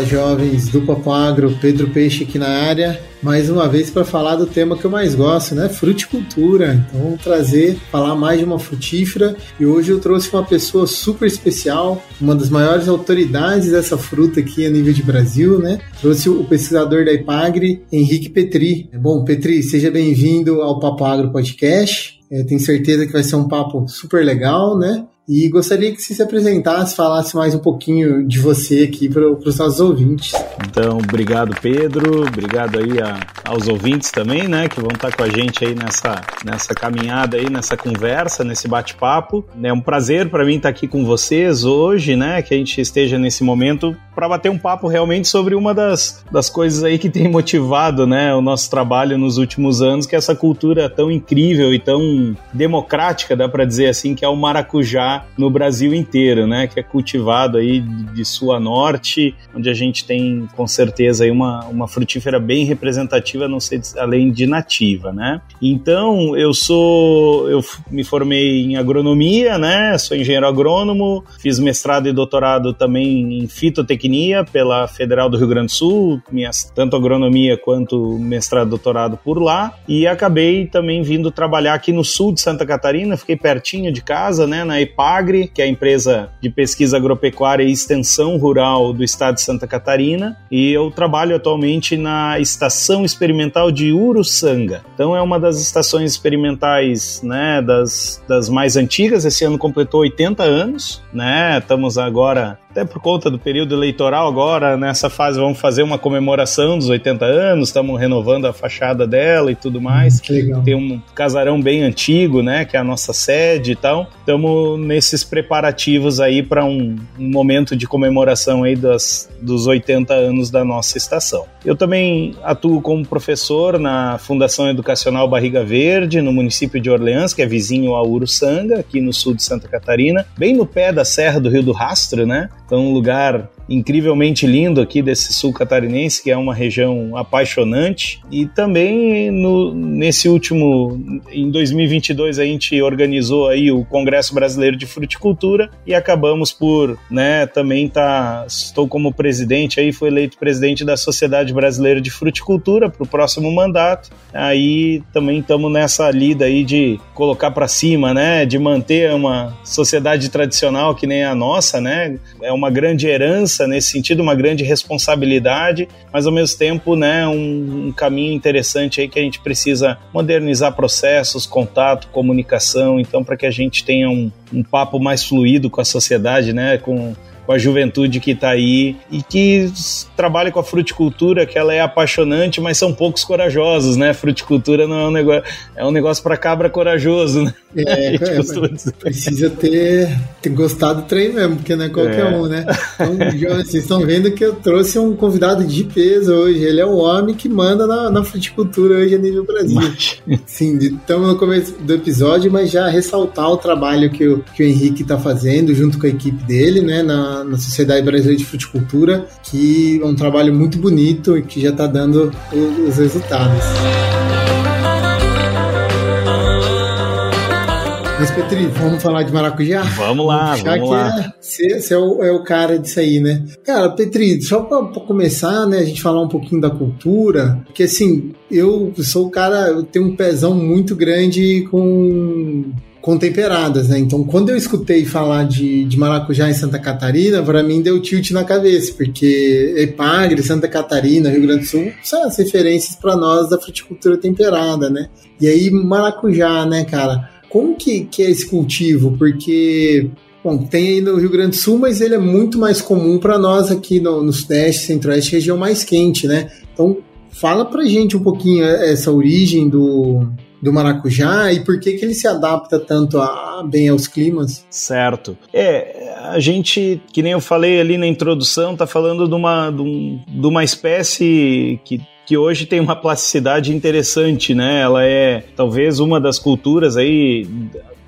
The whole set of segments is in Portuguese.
Fala jovens do Papo Agro, Pedro Peixe aqui na área, mais uma vez para falar do tema que eu mais gosto, né? Fruticultura. Então vamos trazer, falar mais de uma frutífera e hoje eu trouxe uma pessoa super especial, uma das maiores autoridades dessa fruta aqui a nível de Brasil, né? Trouxe o pesquisador da Ipagre, Henrique Petri. Bom, Petri, seja bem-vindo ao Papo Agro Podcast. É, tenho certeza que vai ser um papo super legal, né? E gostaria que você se apresentasse, falasse mais um pouquinho de você aqui para os nossos ouvintes. Então, obrigado Pedro, obrigado aí a, aos ouvintes também, né, que vão estar com a gente aí nessa, nessa caminhada aí, nessa conversa, nesse bate-papo. É um prazer para mim estar aqui com vocês hoje, né, que a gente esteja nesse momento para bater um papo realmente sobre uma das, das coisas aí que tem motivado, né, o nosso trabalho nos últimos anos, que é essa cultura tão incrível e tão democrática, dá para dizer assim, que é o maracujá no Brasil inteiro, né? Que é cultivado aí de sul a norte, onde a gente tem com certeza aí uma, uma frutífera bem representativa, não sei além de nativa, né? Então eu sou, eu me formei em agronomia, né? Sou engenheiro agrônomo, fiz mestrado e doutorado também em fitotecnia pela Federal do Rio Grande do Sul, minhas, tanto agronomia quanto mestrado e doutorado por lá, e acabei também vindo trabalhar aqui no sul de Santa Catarina, fiquei pertinho de casa, né? Na EPA Agri, que é a empresa de pesquisa agropecuária e extensão rural do estado de Santa Catarina, e eu trabalho atualmente na Estação Experimental de Uruçanga. Então é uma das estações experimentais, né, das, das mais antigas, esse ano completou 80 anos, né? Estamos agora até por conta do período eleitoral agora, nessa fase vamos fazer uma comemoração dos 80 anos, estamos renovando a fachada dela e tudo mais. Que legal. Tem um casarão bem antigo, né, que é a nossa sede e tal. Estamos nesses preparativos aí para um, um, momento de comemoração aí das, dos 80 anos da nossa estação. Eu também atuo como professor na Fundação Educacional Barriga Verde, no município de Orleans, que é vizinho a Uruçanga, aqui no sul de Santa Catarina, bem no pé da Serra do Rio do Rastro, né? Então, um lugar incrivelmente lindo aqui desse sul catarinense, que é uma região apaixonante. E também no, nesse último, em 2022, a gente organizou aí o Congresso Brasileiro de Fruticultura e acabamos por, né, também tá, estou como presidente aí, fui eleito presidente da Sociedade Brasileira de Fruticultura para o próximo mandato. Aí também estamos nessa lida aí de colocar para cima, né, de manter uma sociedade tradicional que nem a nossa, né, é uma grande herança nesse sentido, uma grande responsabilidade, mas ao mesmo tempo, né, um, um caminho interessante aí que a gente precisa modernizar processos, contato, comunicação, então para que a gente tenha um, um papo mais fluido com a sociedade, né, com com a juventude que está aí e que trabalha com a fruticultura, que ela é apaixonante, mas são poucos corajosos, né? Fruticultura não é um negócio, é um negócio para cabra corajoso, né? É, é precisa ter, ter gostado do trem mesmo, porque não é qualquer é. um, né? Então, vocês estão vendo que eu trouxe um convidado de peso hoje. Ele é o homem que manda na, na fruticultura hoje a nível Brasil. Mas... Sim, estamos no começo do episódio, mas já ressaltar o trabalho que o, que o Henrique está fazendo junto com a equipe dele, né? Na, na, Sociedade Brasileira de Fruticultura, que é um trabalho muito bonito e que já está dando os resultados. Mas, Petri, vamos falar de maracujá? Vamos lá, vamos, lá. Você, é, é, é o cara disso aí, né? Cara, Petri, só para começar, né, a gente falar um pouquinho da cultura, porque assim, eu sou o cara, eu tenho um pezão muito grande com com temperadas, né? Então, quando eu escutei falar de, de maracujá em Santa Catarina, para mim deu tilt na cabeça, porque Epagre, Santa Catarina, Rio Grande do Sul são as referências para nós da fruticultura temperada, né? E aí, maracujá, né, cara? Como que, que é esse cultivo? Porque Bom, tem aí no Rio Grande do Sul, mas ele é muito mais comum para nós aqui no, no Sudeste, Centro-Oeste, região mais quente, né? Então, fala pra gente um pouquinho essa origem do, do maracujá e por que, que ele se adapta tanto a, bem aos climas? Certo. É, a gente, que nem eu falei ali na introdução, tá falando de uma, de, um, de uma espécie que que hoje tem uma plasticidade interessante, né? Ela é talvez uma das culturas aí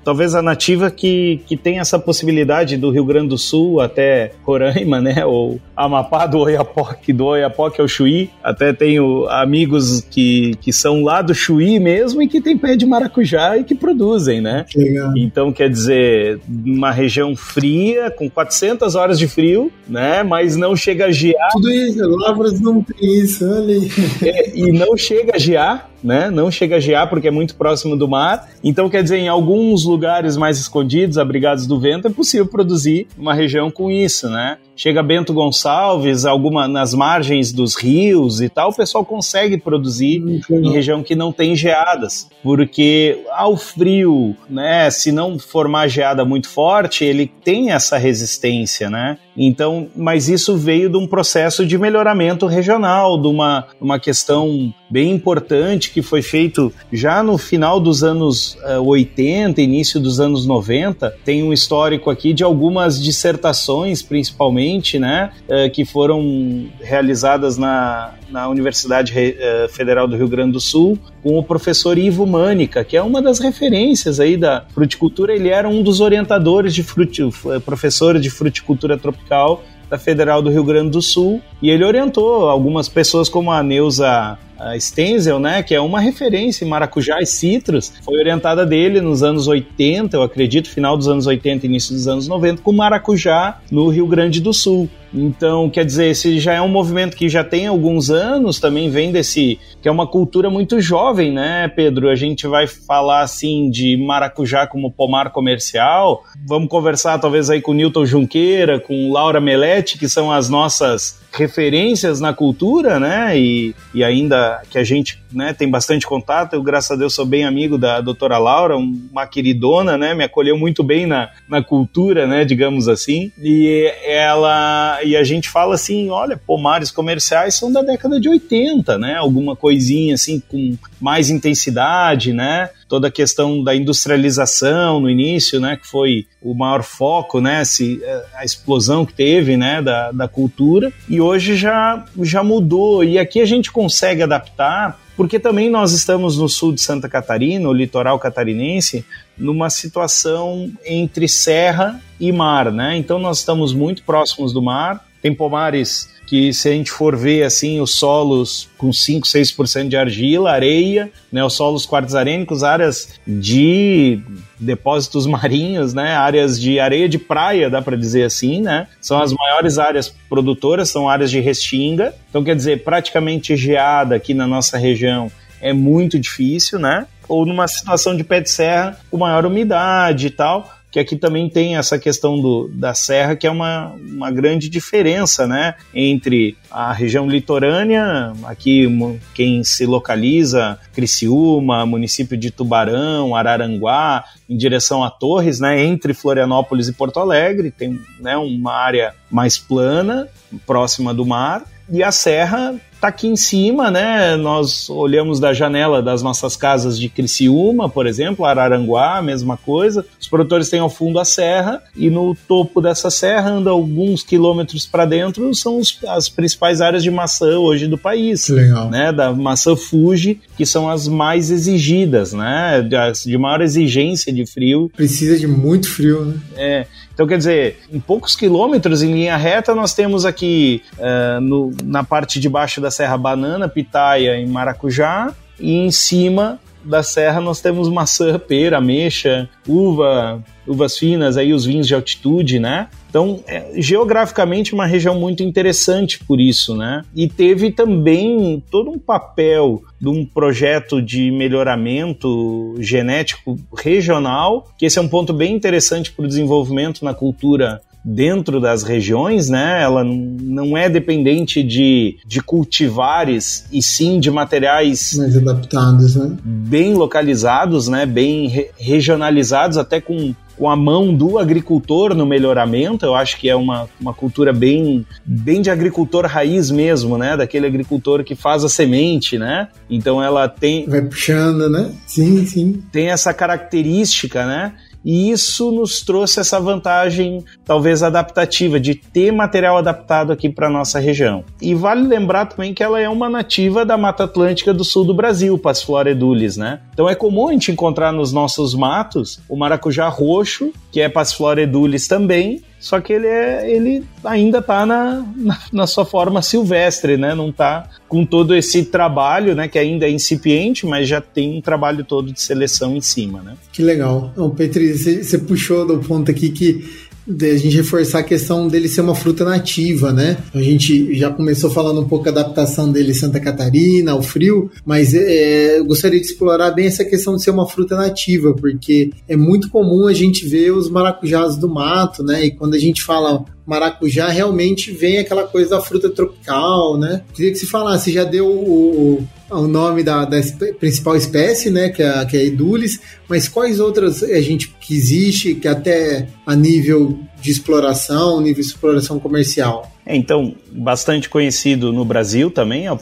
talvez a nativa que, que tem essa possibilidade do Rio Grande do Sul até Roraima, né? Ou Amapá do Oiapoque, do Oiapoque ao Chuí. Até tenho amigos que, que são lá do Chuí mesmo e que tem pé de maracujá e que produzem, né? Legal. Então, quer dizer, uma região fria, com 400 horas de frio, né? Mas não chega a gear. Tudo isso, Lavras não tem isso, olha aí. É, e não chega a gear, né? Não chega a gear porque é muito próximo do mar. Então, quer dizer, em alguns lugares mais escondidos, abrigados do vento, é possível produzir uma região com isso, né? Chega Bento Gonçalves, alguma nas margens dos rios e tal, o pessoal consegue produzir hum, em região que não tem geadas, porque ao frio, né, se não formar geada muito forte, ele tem essa resistência, né? Então, mas isso veio de um processo de melhoramento regional, de uma, uma questão bem importante que foi feito já no final dos anos uh, eh, 80, início dos anos 90. Tem um histórico aqui de algumas dissertações, principalmente, né, uh, que foram realizadas na, na Universidade uh, Federal do Rio Grande do Sul com o professor Ivo Mânica, que é uma das referências aí da fruticultura. Ele era um dos orientadores de fruti, professor de fruticultura tropical da Federal do Rio Grande do Sul, e ele orientou algumas pessoas como a Neuza a Stenzel, né, que é uma referência em maracujá e citros, foi orientada dele nos anos 80, eu acredito, final dos anos 80, início dos anos 90, com maracujá no Rio Grande do Sul. Então, quer dizer, esse já é um movimento que já tem alguns anos, também vem desse. que é uma cultura muito jovem, né, Pedro? A gente vai falar assim de maracujá como pomar comercial. Vamos conversar talvez aí com Newton Junqueira, com Laura Melete, que são as nossas referências na cultura, né? E, e ainda que a gente né, tem bastante contato. Eu, graças a Deus, sou bem amigo da doutora Laura, uma queridona, né? Me acolheu muito bem na, na cultura, né? Digamos assim. E ela e a gente fala assim, olha, pomares comerciais são da década de 80, né? Alguma coisinha assim com mais intensidade, né? Toda a questão da industrialização no início, né? Que foi o maior foco, né? Se, eh, a explosão que teve, né? Da, da cultura. E hoje já, já mudou. E aqui a gente consegue adaptar porque também nós estamos no sul de Santa Catarina, o litoral catarinense, numa situação entre serra e mar, né? Então nós estamos muito próximos do mar, tem pomares que se a gente for ver assim os solos com 5, 6% de argila, areia, né, os solos quartzarênicos, áreas de depósitos marinhos, né, áreas de areia de praia, dá para dizer assim, né? São as maiores áreas produtoras, são áreas de restinga. Então quer dizer, praticamente geada aqui na nossa região é muito difícil, né? Ou numa situação de pé de serra com maior umidade e tal que aqui também tem essa questão do, da serra, que é uma, uma grande diferença, né? Entre a região litorânea, aqui quem se localiza, Criciúma, município de Tubarão, Araranguá, em direção a Torres, né? Entre Florianópolis e Porto Alegre, tem né, uma área mais plana, próxima do mar, e a serra está aqui em cima, né? Nós olhamos da janela das nossas casas de Criciúma, por exemplo, Araranguá, mesma coisa. Os produtores têm ao fundo a serra e no topo dessa serra, anda alguns quilômetros para dentro, são os, as principais áreas de maçã hoje do país. Legal. Né? Da maçã Fuji, que são as mais exigidas, né? De, de maior exigência de frio. Precisa de muito frio, né? É. Então, quer dizer, em poucos quilômetros, em linha reta, nós temos aqui uh, no, na parte de baixo da Serra Banana, Pitaia e Maracujá, e em cima da serra nós temos maçã, pera, ameixa, uva, uvas finas, aí os vinhos de altitude, né? Então, é, geograficamente, uma região muito interessante por isso, né? E teve também todo um papel de um projeto de melhoramento genético regional, que esse é um ponto bem interessante para o desenvolvimento na cultura dentro das regiões, né? Ela não é dependente de, de cultivares e sim de materiais mais adaptados, né? Bem localizados, né? Bem re regionalizados, até com com a mão do agricultor no melhoramento. Eu acho que é uma, uma cultura bem, bem de agricultor raiz mesmo, né? Daquele agricultor que faz a semente, né? Então ela tem. Vai puxando, né? Sim, sim. Tem essa característica, né? E isso nos trouxe essa vantagem, talvez adaptativa, de ter material adaptado aqui para nossa região. E vale lembrar também que ela é uma nativa da Mata Atlântica do sul do Brasil, Passiflora edulis, né? Então é comum a gente encontrar nos nossos matos o maracujá roxo, que é Passiflora edulis também, só que ele, é, ele ainda está na, na, na, sua forma silvestre, né? Não está com todo esse trabalho, né? Que ainda é incipiente, mas já tem um trabalho todo de seleção em cima, né? Que legal. Então, Petri, você puxou do ponto aqui que a gente reforçar a questão dele ser uma fruta nativa, né? A gente já começou falando um pouco da adaptação dele em Santa Catarina, ao frio, mas é, eu gostaria de explorar bem essa questão de ser uma fruta nativa, porque é muito comum a gente ver os maracujás do mato, né? E quando a gente fala maracujá, realmente vem aquela coisa da fruta tropical, né? Queria que você falasse, já deu o, o nome da, da principal espécie, né, que é, que é a Edulis, mas quais outras a gente que existe, que até a nível de exploração, nível de exploração comercial? É, então, bastante conhecido no Brasil também é o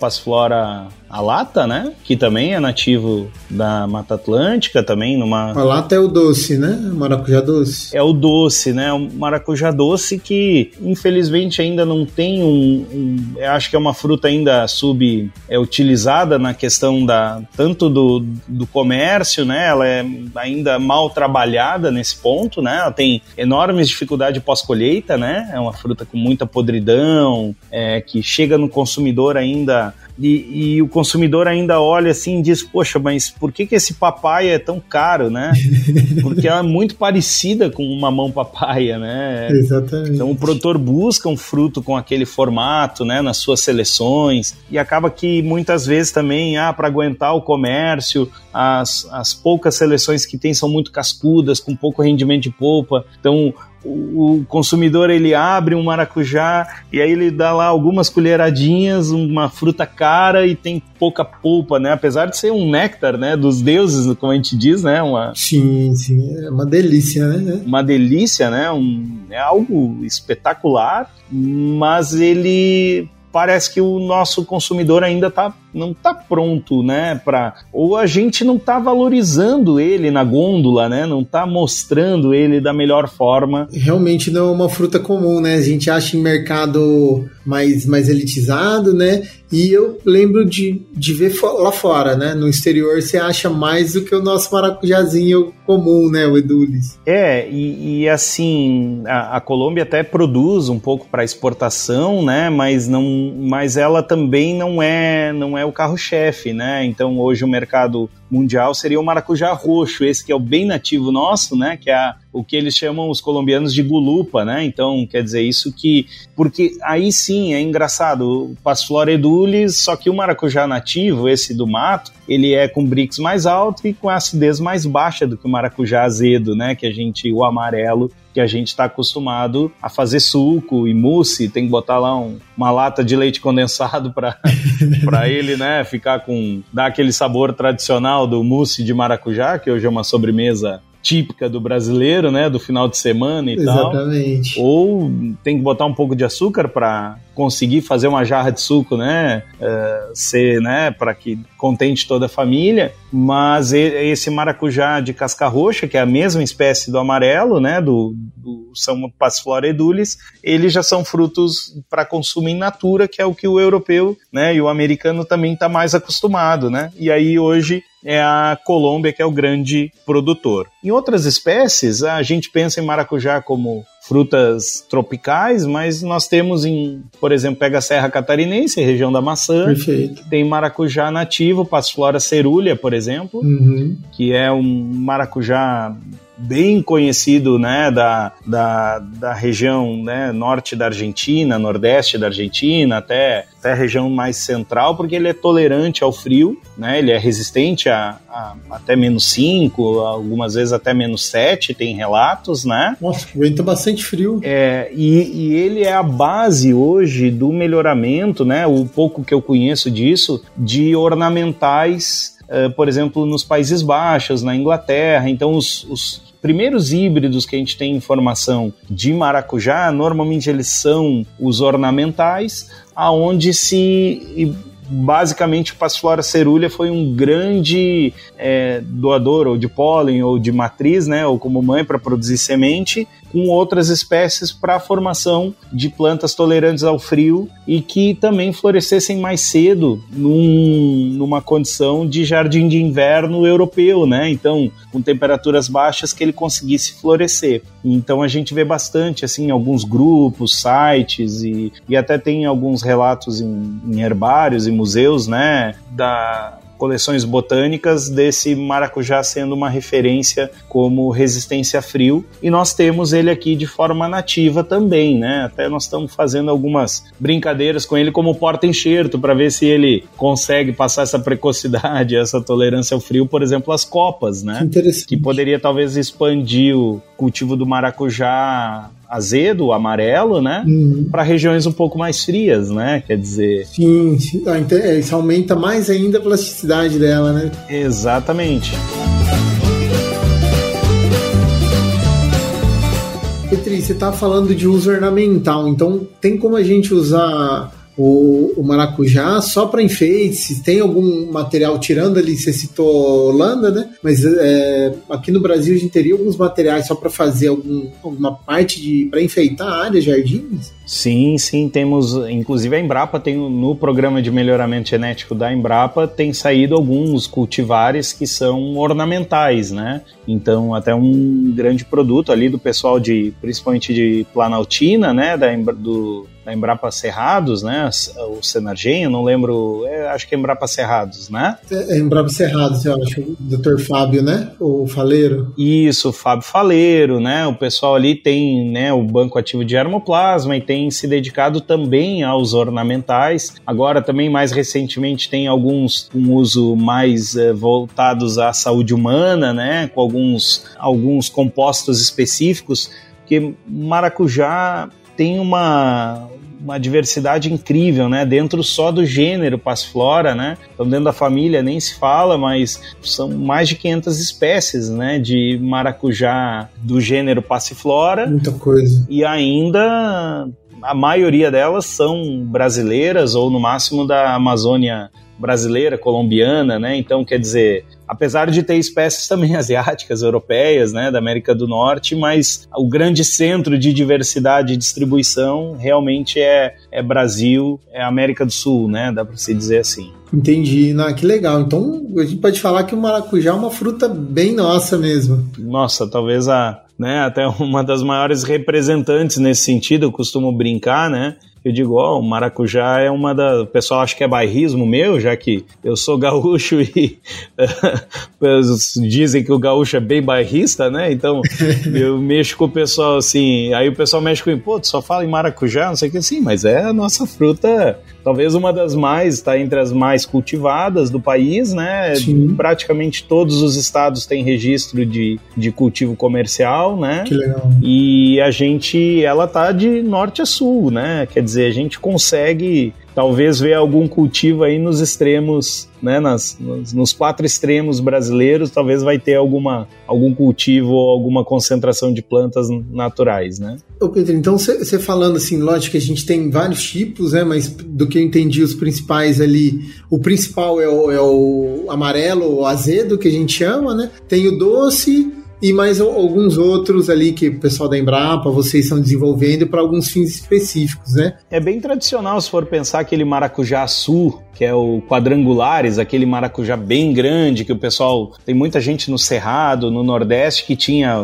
Passiflora alata, né? Que também é nativo da Mata Atlântica, também numa... A lata é o doce, né? Maracujá doce. É o doce, né? O maracujá doce que, infelizmente, ainda não tem um... um eu acho que é uma fruta ainda subutilizada é, na questão da tanto do, do comércio, né? Ela é ainda mal trabalhada nesse ponto, né? Ela tem enormes dificuldades pós-colheita, né? É uma fruta com muita podridão, é, que chega no consumidor ainda e, e, o consumidor ainda olha assim e diz: Poxa, mas por que, que esse papaya é tão caro, né? Porque ela é muito parecida com uma mamão papaya, né? Exatamente. Então o produtor busca um fruto com aquele formato, né, nas suas seleções e acaba que muitas vezes também, ah, para aguentar o comércio, as, as poucas seleções que tem são muito cascudas, com pouco rendimento de polpa. Então o consumidor ele abre um maracujá e aí ele dá lá algumas colheradinhas, uma fruta cara e tem pouca polpa, né? Apesar de ser um néctar, né, dos deuses, como a gente diz, né? Uma Sim, sim, é uma delícia, né? Uma delícia, né? Um, é algo espetacular, mas ele parece que o nosso consumidor ainda tá, não está pronto, né, para ou a gente não está valorizando ele na gôndola, né, não está mostrando ele da melhor forma. Realmente não é uma fruta comum, né? A gente acha em mercado mais mais elitizado, né? E eu lembro de, de ver lá fora, né? No exterior você acha mais do que o nosso maracujazinho comum, né? O Edulis. É, e, e assim, a, a, Colômbia até produz um pouco para exportação, né? Mas, não, mas ela também não é, não é o carro-chefe, né? Então hoje o mercado mundial seria o maracujá roxo, esse que é o bem nativo nosso, né? Que é o que eles chamam os colombianos de gulupa, né? Então, quer dizer, isso que. Porque aí sim é engraçado, Passiflora edulis, só que o maracujá nativo, esse do mato, ele é com brix mais alto e com acidez mais baixa do que o maracujá azedo, né? Que a gente, o amarelo, que a gente está acostumado a fazer suco e mousse, tem que botar lá um, uma lata de leite condensado para ele, né, ficar com dar aquele sabor tradicional do mousse de maracujá, que hoje é uma sobremesa típica do brasileiro, né, do final de semana e Exatamente. tal. Ou tem que botar um pouco de açúcar para conseguir fazer uma jarra de suco, né, uh, ser, né, para que contente toda a família. Mas esse maracujá de casca roxa, que é a mesma espécie do amarelo, né, do, do são Passiflora edulis, eles já são frutos para consumo in natura, que é o que o europeu, né, e o americano também está mais acostumado, né. E aí hoje é a Colômbia que é o grande produtor. Em outras espécies, a gente pensa em maracujá como frutas tropicais, mas nós temos em, por exemplo, pega a Serra Catarinense, região da maçã, Perfeito. tem maracujá nativo, Passiflora cerúlea, por exemplo, uhum. que é um maracujá bem conhecido né, da, da, da região né, norte da Argentina, nordeste da Argentina, até, até a região mais central, porque ele é tolerante ao frio, né, ele é resistente a, a até menos 5, algumas vezes até menos 7, tem relatos, né? Nossa, aguenta bastante frio. É, e, e ele é a base hoje do melhoramento, né, o pouco que eu conheço disso, de ornamentais Uh, por exemplo, nos Países Baixos, na Inglaterra. Então, os, os, primeiros híbridos que a gente tem informação de maracujá, normalmente eles são os ornamentais, aonde se basicamente o Passiflora cerulea foi um grande é, doador ou de pólen ou de matriz, né, ou como mãe para produzir semente, com outras espécies para a formação de plantas tolerantes ao frio e que também florescessem mais cedo num, numa condição de jardim de inverno europeu, né? Então, com temperaturas baixas que ele conseguisse florescer. Então a gente vê bastante assim alguns grupos, sites e, e até tem alguns relatos em, em herbários e museus, né, da coleções botânicas desse maracujá sendo uma referência como resistência a frio. E nós temos ele aqui de forma nativa também, né? Até nós estamos fazendo algumas brincadeiras com ele como porta-enxerto para ver se ele consegue passar essa precocidade, essa tolerância ao frio, por exemplo, as copas, né? Que, que poderia talvez expandir o cultivo do maracujá azedo, amarelo, né? Uhum. Para regiões um pouco mais frias, né? Quer dizer. Sim, sim. Ah, então, é, isso aumenta mais ainda a plasticidade dela, né? Exatamente. Petri, você está falando de uso ornamental, então tem como a gente usar o, o maracujá só para enfeite, se tem algum material tirando ali, você citou Holanda, né? Mas é, aqui no Brasil a gente teria alguns materiais só para fazer algum, alguma parte de para enfeitar a área, jardins? Sim, sim, temos, inclusive a Embrapa tem no programa de melhoramento genético da Embrapa tem saído alguns cultivares que são ornamentais, né? Então até um grande produto ali do pessoal de, principalmente de Planaltina, né? Da, do, da Embrapa Cerrados, né? O Senargen, eu não lembro, é, acho que é Embrapa Cerrados, né? É, é Embrapa Cerrados, eu acho, o Dr. Fábio, né? O Faleiro. Isso, o Fábio Faleiro, né? O pessoal ali tem, né, o banco ativo de armoplasma e tem se dedicado também aos ornamentais. Agora também mais recentemente tem alguns um uso mais eh, voltados à saúde humana, né, com alguns alguns compostos específicos, que maracujá tem uma uma diversidade incrível, né? Dentro só do gênero Passiflora, né? Então dentro da família nem se fala, mas são mais de 500 espécies, né? De maracujá do gênero Passiflora. Muita coisa. E ainda a maioria delas são brasileiras ou no máximo da Amazônia brasileira, colombiana, né? Então, quer dizer, apesar de ter espécies também asiáticas, europeias, né, da América do Norte, mas o grande centro de diversidade e distribuição realmente é, é Brasil, é América do Sul, né? Dá para se dizer assim. Entendi, não, que legal. Então a gente pode falar que o maracujá é uma fruta bem nossa mesmo. Nossa, talvez a né? Até uma das maiores representantes nesse sentido, eu costumo brincar, né? Eu digo, ó, oh, o maracujá é uma da. O pessoal acha que é bairrismo meu, já que eu sou gaúcho e dizem que o gaúcho é bem bairrista, né? Então eu mexo com o pessoal assim. Aí o pessoal mexe comigo, pô, tu só fala em maracujá, não sei o que assim, mas é a nossa fruta, talvez uma das mais, está entre as mais cultivadas do país, né? Sim. Praticamente todos os estados têm registro de, de cultivo comercial, né? Que legal. E a gente, ela tá de norte a sul, né? Quer dizer, dizer, a gente consegue talvez ver algum cultivo aí nos extremos, né, nas, nos, nos, quatro extremos brasileiros, talvez vai ter alguma, algum cultivo ou alguma concentração de plantas naturais, né? Ô Pedro, então você falando assim, lógico que a gente tem vários tipos, né, mas do que eu entendi, os principais ali, o principal é o, é o amarelo, o azedo, que a gente chama, né, tem o doce, e mais alguns outros ali que o pessoal da Embrapa, vocês estão desenvolvendo para alguns fins específicos, né? É bem tradicional se for pensar aquele maracujá sul, que é o quadrangulares, aquele maracujá bem grande que o pessoal tem muita gente no Cerrado, no Nordeste que tinha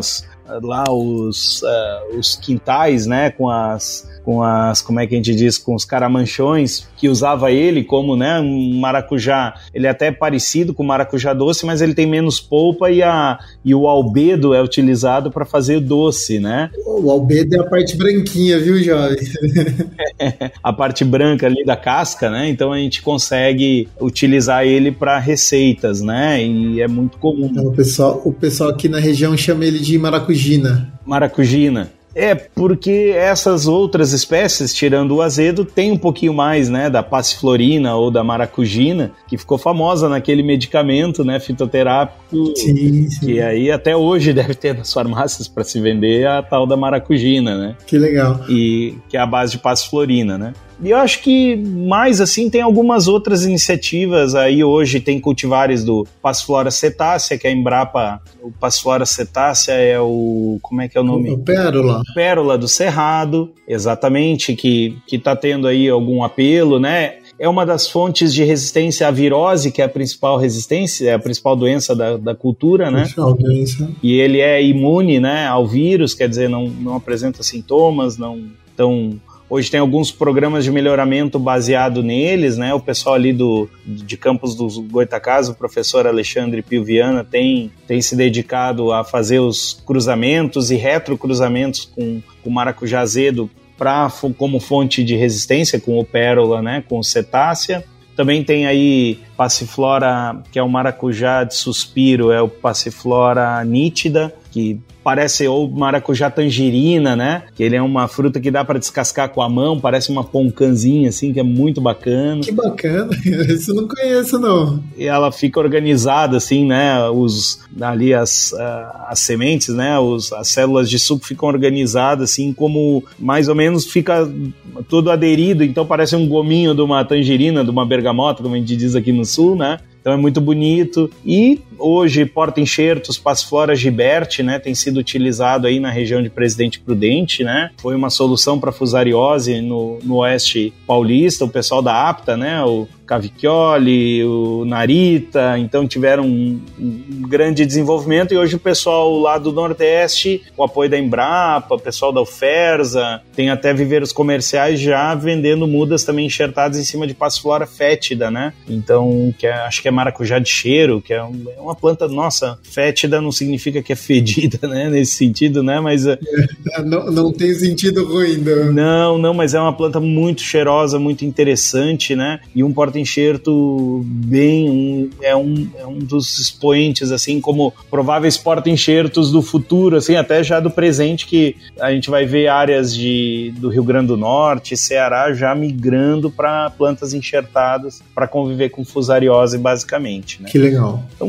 lá os, uh, os quintais, né, com as com as, como é que a gente diz, com os caramanchões, que usava ele como, né, um maracujá, ele é até parecido com o maracujá doce, mas ele tem menos polpa e, a, e o albedo é utilizado para fazer doce, né? O albedo é a parte branquinha, viu, jovem? a parte branca ali da casca, né? Então a gente consegue utilizar ele para receitas, né? E é muito comum. Então, o, pessoal, o pessoal aqui na região chama ele de maracujina. Maracujina. É, porque essas outras espécies, tirando o azedo, tem um pouquinho mais, né, da passiflorina ou da maracujina, que ficou famosa naquele medicamento, né, fitoterápico, sim, sim. que aí até hoje deve ter nas farmácias para se vender a tal da maracujina, né? Que legal. E que é a base de passiflorina, né? E eu acho que mais assim tem algumas outras iniciativas aí hoje tem cultivares do Passiflora cetácea, que é a Embrapa, o Passiflora cetácea é o como é que é o nome? O Pérola. Pérola do Cerrado, exatamente, que que tá tendo aí algum apelo, né? é uma das fontes de resistência à virose, que é a principal resistência, é a principal doença da, da cultura, né? Doença. E ele é imune, né, ao vírus, quer dizer, não, não apresenta sintomas, não. Então, Hoje tem alguns programas de melhoramento baseado neles, né? O pessoal ali do, de Campos dos Goitacás, o professor Alexandre Pio Viana, tem, tem se dedicado a fazer os cruzamentos e retrocruzamentos com o maracujá azedo pra, como fonte de resistência com o pérola, né, com o cetácea. Também tem aí passiflora, que é o maracujá de suspiro, é o passiflora nítida, que parece ou maracujá tangerina, né? Que ele é uma fruta que dá para descascar com a mão, parece uma poncanzinha assim, que é muito bacana. Que bacana, isso eu não conheço não. E ela fica organizada assim, né? Os ali as, as sementes, né? Os, as células de suco ficam organizadas assim, como mais ou menos fica todo aderido, então parece um gominho de uma tangerina, de uma bergamota, como a gente diz aqui no sul, né? Então é muito bonito. E hoje, porta-enxertos, Passiflora giberte, né, tem sido utilizado aí na região de Presidente Prudente, né? Foi uma solução para fusariose no, no oeste paulista, o pessoal da APTA, né, o Cavicchioli, o Narita, então tiveram um, um, grande desenvolvimento e hoje o pessoal lá do Nordeste, o apoio da Embrapa, o pessoal da Uferza, tem até viveiros comerciais já vendendo mudas também enxertadas em cima de passiflora fétida, né? Então, que é, acho que é maracujá de cheiro, que é, um, é, uma planta, nossa, fétida não significa que é fedida, né? Nesse sentido, né? Mas... É, não, não tem sentido ruim, não. Não, não, mas é uma planta muito cheirosa, muito interessante, né? E um porta porta-enxerto bem um, é, um, é um dos expoentes, assim, como prováveis porta-enxertos do futuro, assim, até já do presente, que a gente vai ver áreas de, do Rio Grande do Norte, Ceará, já migrando para plantas enxertadas para conviver com fusariose, basicamente. Né? Que legal. Então,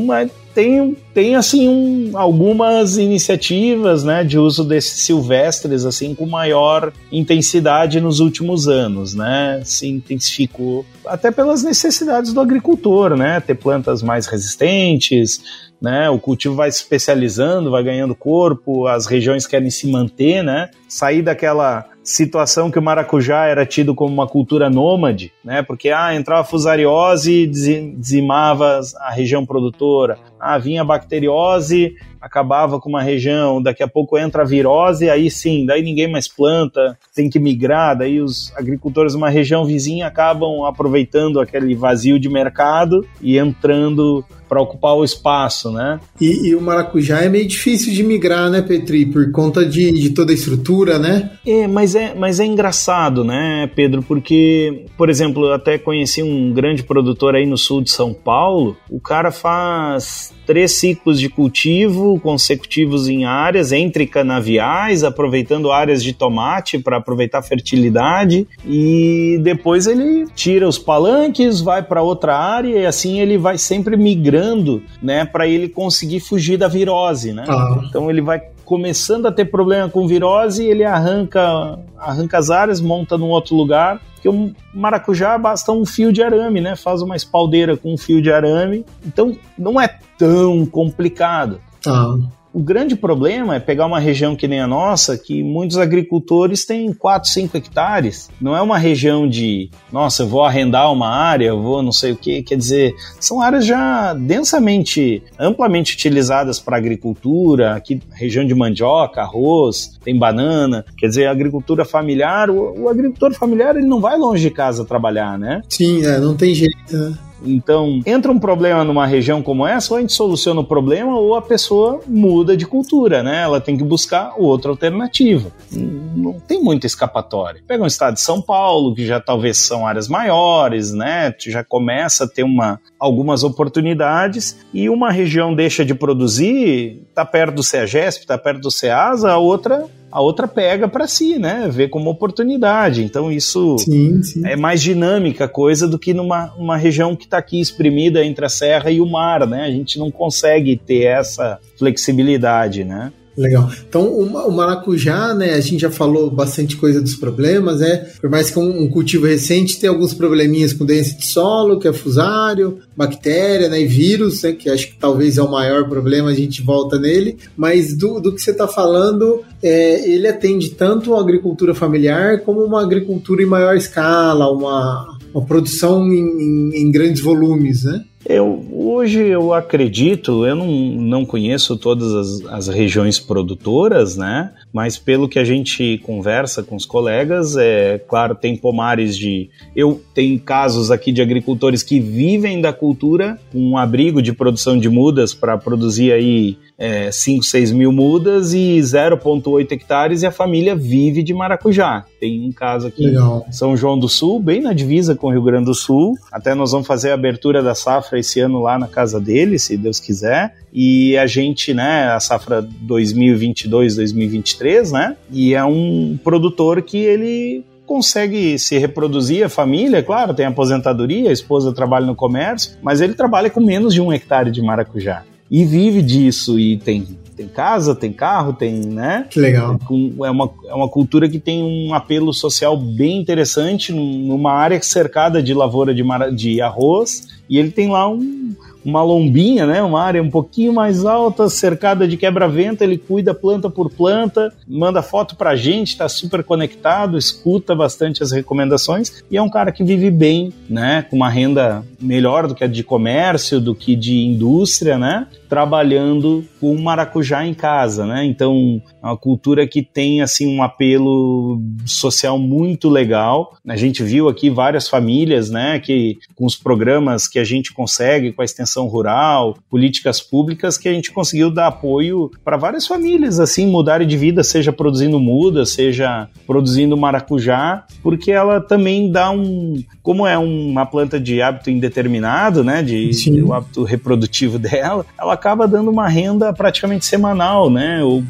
tem, tem assim um, algumas iniciativas né, de uso desses silvestres assim com maior intensidade nos últimos anos, né? Se intensificou até pelas necessidades do agricultor, né? Ter plantas mais resistentes, né? O cultivo vai se especializando, vai ganhando corpo, as regiões querem se manter, né? Sair daquela situação que o maracujá era tido como uma cultura nômade, né? Porque ah, entrava fusariose, dizimava a região produtora. Ah, vinha bacteriose, acabava com uma região, daqui a pouco entra a virose, aí sim, daí ninguém mais planta, tem que migrar, daí os agricultores de uma região vizinha acabam aproveitando aquele vazio de mercado e entrando para ocupar o espaço, né? E, e, o maracujá é meio difícil de migrar, né, Petri? Por conta de, de toda a estrutura, né? É, mas é, mas é engraçado, né, Pedro? Porque, por exemplo, eu até conheci um grande produtor aí no sul de São Paulo. O cara faz três ciclos de cultivo consecutivos em áreas entre canaviais, aproveitando áreas de tomate para aproveitar a fertilidade e depois ele tira os palanques, vai para outra área e assim ele vai sempre migrando, né, para ele conseguir fugir da virose, né? Ah. Então ele vai começando a ter problema com virose, ele arranca, arranca as áreas, monta num outro lugar. Porque o maracujá basta um fio de arame, né? Faz uma espaldeira com um fio de arame. Então não é tão complicado. Ah. O grande problema é pegar uma região que nem a nossa, que muitos agricultores têm 4, 5 hectares. Não é uma região de, nossa, eu vou arrendar uma área, eu vou não sei o que. Quer dizer, são áreas já densamente, amplamente utilizadas para agricultura, aqui região de mandioca, arroz, tem banana. Quer dizer, agricultura familiar, o, o agricultor familiar ele não vai longe de casa trabalhar, né? Sim, é, não tem jeito, né? Então, entra um problema numa região como essa, ou a gente soluciona o problema, ou a pessoa muda de cultura, né? Ela tem que buscar outra alternativa. Não tem muita escapatória. Pega um estado de São Paulo, que já talvez são áreas maiores, né? Já começa a ter uma, algumas oportunidades, e uma região deixa de produzir, tá perto do CEAGESP, tá perto do CEASA, a outra a outra pega para si, né? Vê como oportunidade. Então isso sim, sim. é mais dinâmica a coisa do que numa uma região que está aqui exprimida entre a serra e o mar, né? A gente não consegue ter essa flexibilidade, né? Legal. Então, o maracujá, né, a gente já falou bastante coisa dos problemas, né? Por mais que um, cultivo recente tem alguns probleminhas com doença de solo, que é fusário, bactéria, né, e vírus, né, que acho que talvez é o maior problema, a gente volta nele. Mas do, do que você está falando, é, ele atende tanto a agricultura familiar como uma agricultura em maior escala, uma, uma produção em, em, em grandes volumes, né? Eu, hoje eu acredito, eu não, não conheço todas as, as, regiões produtoras, né? Mas pelo que a gente conversa com os colegas, é claro, tem pomares de. Eu tenho casos aqui de agricultores que vivem da cultura, um abrigo de produção de mudas para produzir aí é, 5, 6 mil mudas e 0,8 hectares e a família vive de maracujá. Tem um caso aqui Legal. em São João do Sul, bem na divisa com o Rio Grande do Sul. Até nós vamos fazer a abertura da safra esse ano lá na casa dele, se Deus quiser. E a gente, né, a safra 2022-2023, né? E é um produtor que ele consegue se reproduzir a família, claro, tem aposentadoria, a esposa trabalha no comércio, mas ele trabalha com menos de um hectare de maracujá e vive disso. E tem tem casa, tem carro, tem, né? Que legal. É uma, é uma cultura que tem um apelo social bem interessante numa área cercada de lavoura de, de arroz. E ele tem lá um, uma lombinha, né, uma área um pouquinho mais alta, cercada de quebra-vento, ele cuida planta por planta, manda foto pra gente, está super conectado, escuta bastante as recomendações. E é um cara que vive bem, né, com uma renda melhor do que a de comércio, do que de indústria, né, trabalhando com maracujá em casa, né? Então, é uma cultura que tem assim um apelo social muito legal. A gente viu aqui várias famílias, né, que com os programas que a gente consegue com a extensão rural, políticas públicas que a gente conseguiu dar apoio para várias famílias assim mudarem de vida, seja produzindo muda, seja produzindo maracujá, porque ela também dá um, como é uma planta de hábito indeterminado, né, de, de o hábito reprodutivo dela, ela acaba dando uma renda praticamente semanal, né? O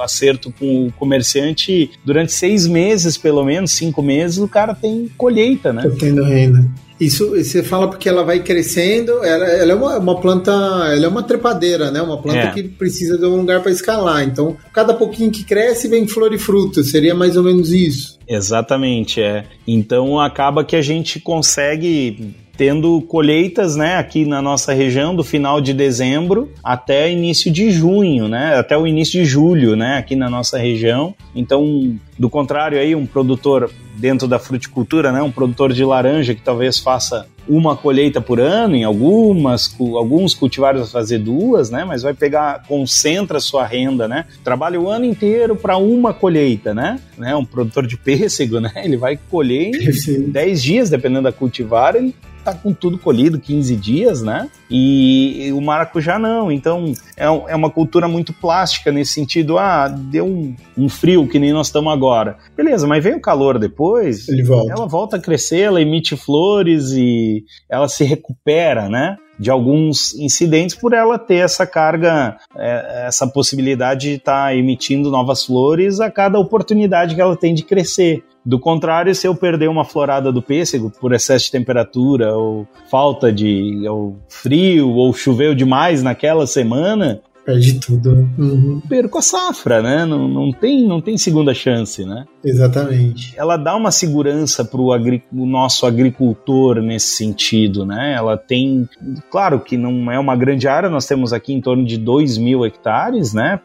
acerto com o comerciante durante seis meses, pelo menos, cinco meses, o cara tem colheita, né? Tô tendo renda. Isso você fala porque ela vai crescendo, ela, ela é uma, uma, planta, ela é uma trepadeira, né? Uma planta é. que precisa de um lugar para escalar. Então, cada pouquinho que cresce vem flor e fruto, seria mais ou menos isso. Exatamente, é. Então acaba que a gente consegue tendo colheitas, né, aqui na nossa região do final de dezembro até início de junho, né, até o início de julho, né, aqui na nossa região. Então, do contrário aí, um produtor dentro da fruticultura, né, um produtor de laranja que talvez faça uma colheita por ano, em algumas, alguns cultivares vai fazer duas, né? Mas vai pegar, concentra a sua renda, né? Trabalha o ano inteiro para uma colheita, né? né? Um produtor de pêssego, né? Ele vai colher em 10 dias, dependendo da cultivar, ele tá com tudo colhido 15 dias, né? E, o maracujá não. Então é, é, uma cultura muito plástica nesse sentido. Ah, deu um, um, frio que nem nós estamos agora. Beleza, mas vem o calor depois. Volta. Ela volta a crescer, ela emite flores e ela se recupera, né? de alguns incidentes por ela ter essa carga, é, essa possibilidade de estar tá emitindo novas flores a cada oportunidade que ela tem de crescer. Do contrário, se eu perder uma florada do pêssego por excesso de temperatura ou falta de ou frio ou choveu demais naquela semana, Perde tudo. Uhum. Perco a safra, né? Não, não, tem, não tem segunda chance, né? Exatamente. Ela dá uma segurança para o nosso agricultor nesse sentido, né? Ela tem, claro que não é uma grande área, nós temos aqui em torno de 2 mil hectares, né?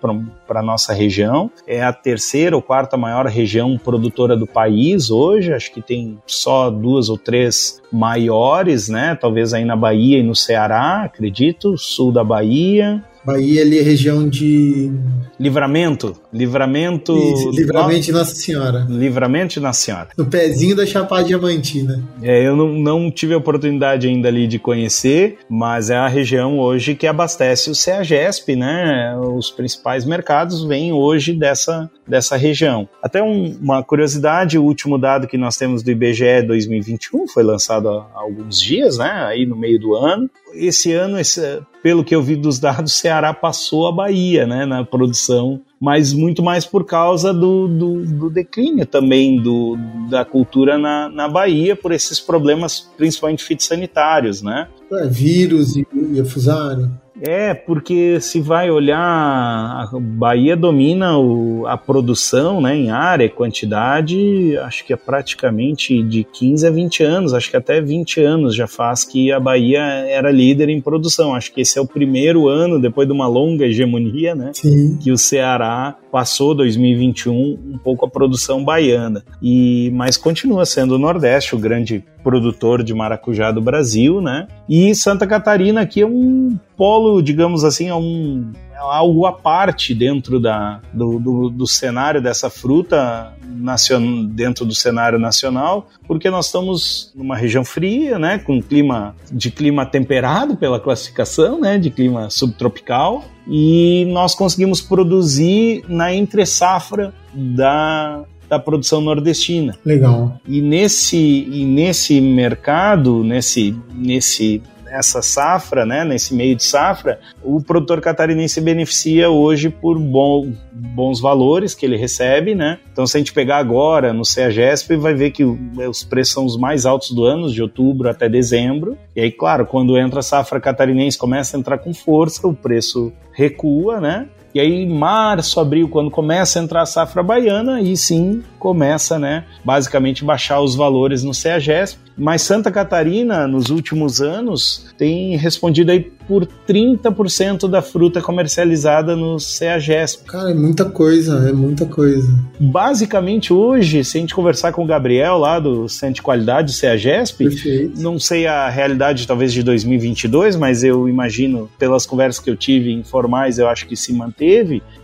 Para a nossa região. É a terceira ou quarta maior região produtora do país hoje, acho que tem só duas ou três maiores, né? Talvez aí na Bahia e no Ceará, acredito, sul da Bahia, Bahia ali é região de. Livramento. Livramento. Isso, livramento de Nossa Senhora. Livramento de Nossa Senhora. No pezinho da Chapada Diamantina. É, eu não, não tive a oportunidade ainda ali de conhecer, mas é a região hoje que abastece o CEAGESP, né? Os principais mercados vêm hoje dessa, dessa região. Até um, uma curiosidade, o último dado que nós temos do IBGE 2021 foi lançado há alguns dias, né? Aí no meio do ano. Esse ano, esse, pelo que eu vi dos dados, Ceará passou a Bahia, né? Na produção mas muito mais por causa do, do, do declínio também do, da cultura na, na Bahia, por esses problemas, principalmente fitossanitários, né? É, vírus e, e fusário. É, porque se vai olhar, a Bahia domina o, a produção né, em área e quantidade, acho que é praticamente de 15 a 20 anos, acho que até 20 anos já faz que a Bahia era líder em produção. Acho que esse é o primeiro ano, depois de uma longa hegemonia, né, Sim. que o Ceará passou 2021 um pouco a produção baiana. E mas continua sendo o Nordeste o grande produtor de maracujá do Brasil, né? E Santa Catarina aqui é um polo, digamos assim, é um é algo à parte dentro da, do, do, do cenário dessa fruta nacion, dentro do cenário nacional, porque nós estamos numa região fria, né, com clima de clima temperado pela classificação, né, de clima subtropical, e nós conseguimos produzir na entre safra da da produção nordestina. Legal. E nesse, e nesse mercado, nesse, nesse essa safra, né, nesse meio de safra, o produtor catarinense beneficia hoje por bom, bons valores que ele recebe, né? Então, se a gente pegar agora no CEAGESP, vai ver que os preços são os mais altos do ano, de outubro até dezembro. E aí, claro, quando entra a safra catarinense, começa a entrar com força, o preço recua, né? E aí, março, abril, quando começa a entrar a safra baiana, aí sim começa, né, basicamente baixar os valores no CEAGESP. Mas Santa Catarina, nos últimos anos, tem respondido aí por 30% da fruta comercializada no CEAGESP. Cara, é muita coisa, é muita coisa. Basicamente, hoje, se a gente conversar com o Gabriel lá do Centro de Qualidade do CEAGESP, Perfeito. não sei a realidade talvez de 2022, mas eu imagino, pelas conversas que eu tive informais, eu acho que se manteve,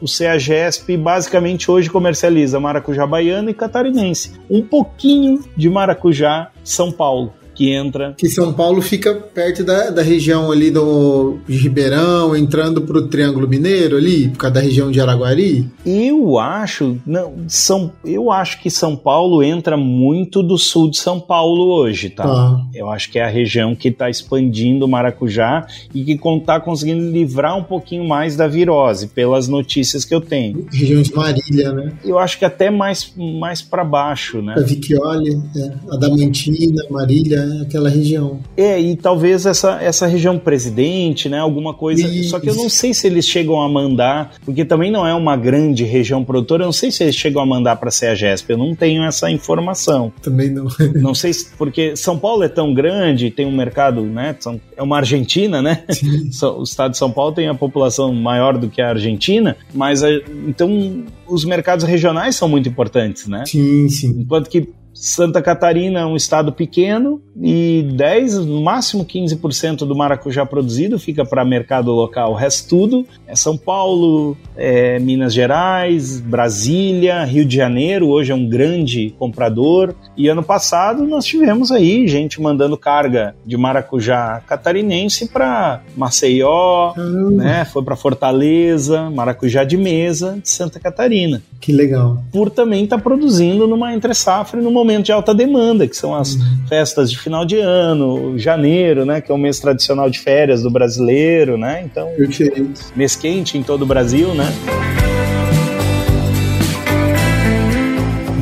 o CEAGESP basicamente hoje comercializa maracujá baiano e catarinense. Um pouquinho de maracujá São Paulo que entra. Que São Paulo fica perto da, da região ali do de Ribeirão, entrando para o Triângulo Mineiro ali, por causa da região de Araguari. Eu acho, não, São, eu acho que São Paulo entra muito do sul de São Paulo hoje, tá? Ah. Eu acho que é a região que está expandindo o maracujá e que está conseguindo livrar um pouquinho mais da virose, pelas notícias que eu tenho. Região de Marília, né? Eu acho que até mais, mais para baixo, né? A Vicchioli, é, Adamantina, Marília, é aquela região. É, e talvez essa, essa região presidente, né? Alguma coisa. Isso. Só que eu não sei se eles chegam a mandar, porque também não é uma grande região produtora, eu não sei se eles chegam a mandar para a CEAGESP, eu não tenho essa informação. Também não. Não sei se, porque São Paulo é tão grande, tem um mercado, né? são- É uma Argentina, né? So- O estado de São Paulo tem a população maior do que a Argentina, mas a- então os mercados regionais são muito importantes, né? Sim, sim. Enquanto que Santa Catarina é um estado pequeno e 10, no máximo 15% do maracujá produzido fica para mercado local. O resto tudo é São Paulo, é Minas Gerais, Brasília, Rio de Janeiro, hoje é um grande comprador. E ano passado nós tivemos aí gente mandando carga de maracujá catarinense para Maceió, Caramba, né? Foi para Fortaleza, maracujá de mesa de Santa Catarina que legal. por também estar produzindo numa entre safra e no momento de alta demanda, que são as festas de final de ano, janeiro, né, que é o mês tradicional de férias do brasileiro, né? Então, Perfeito. mês quente em todo o Brasil, né?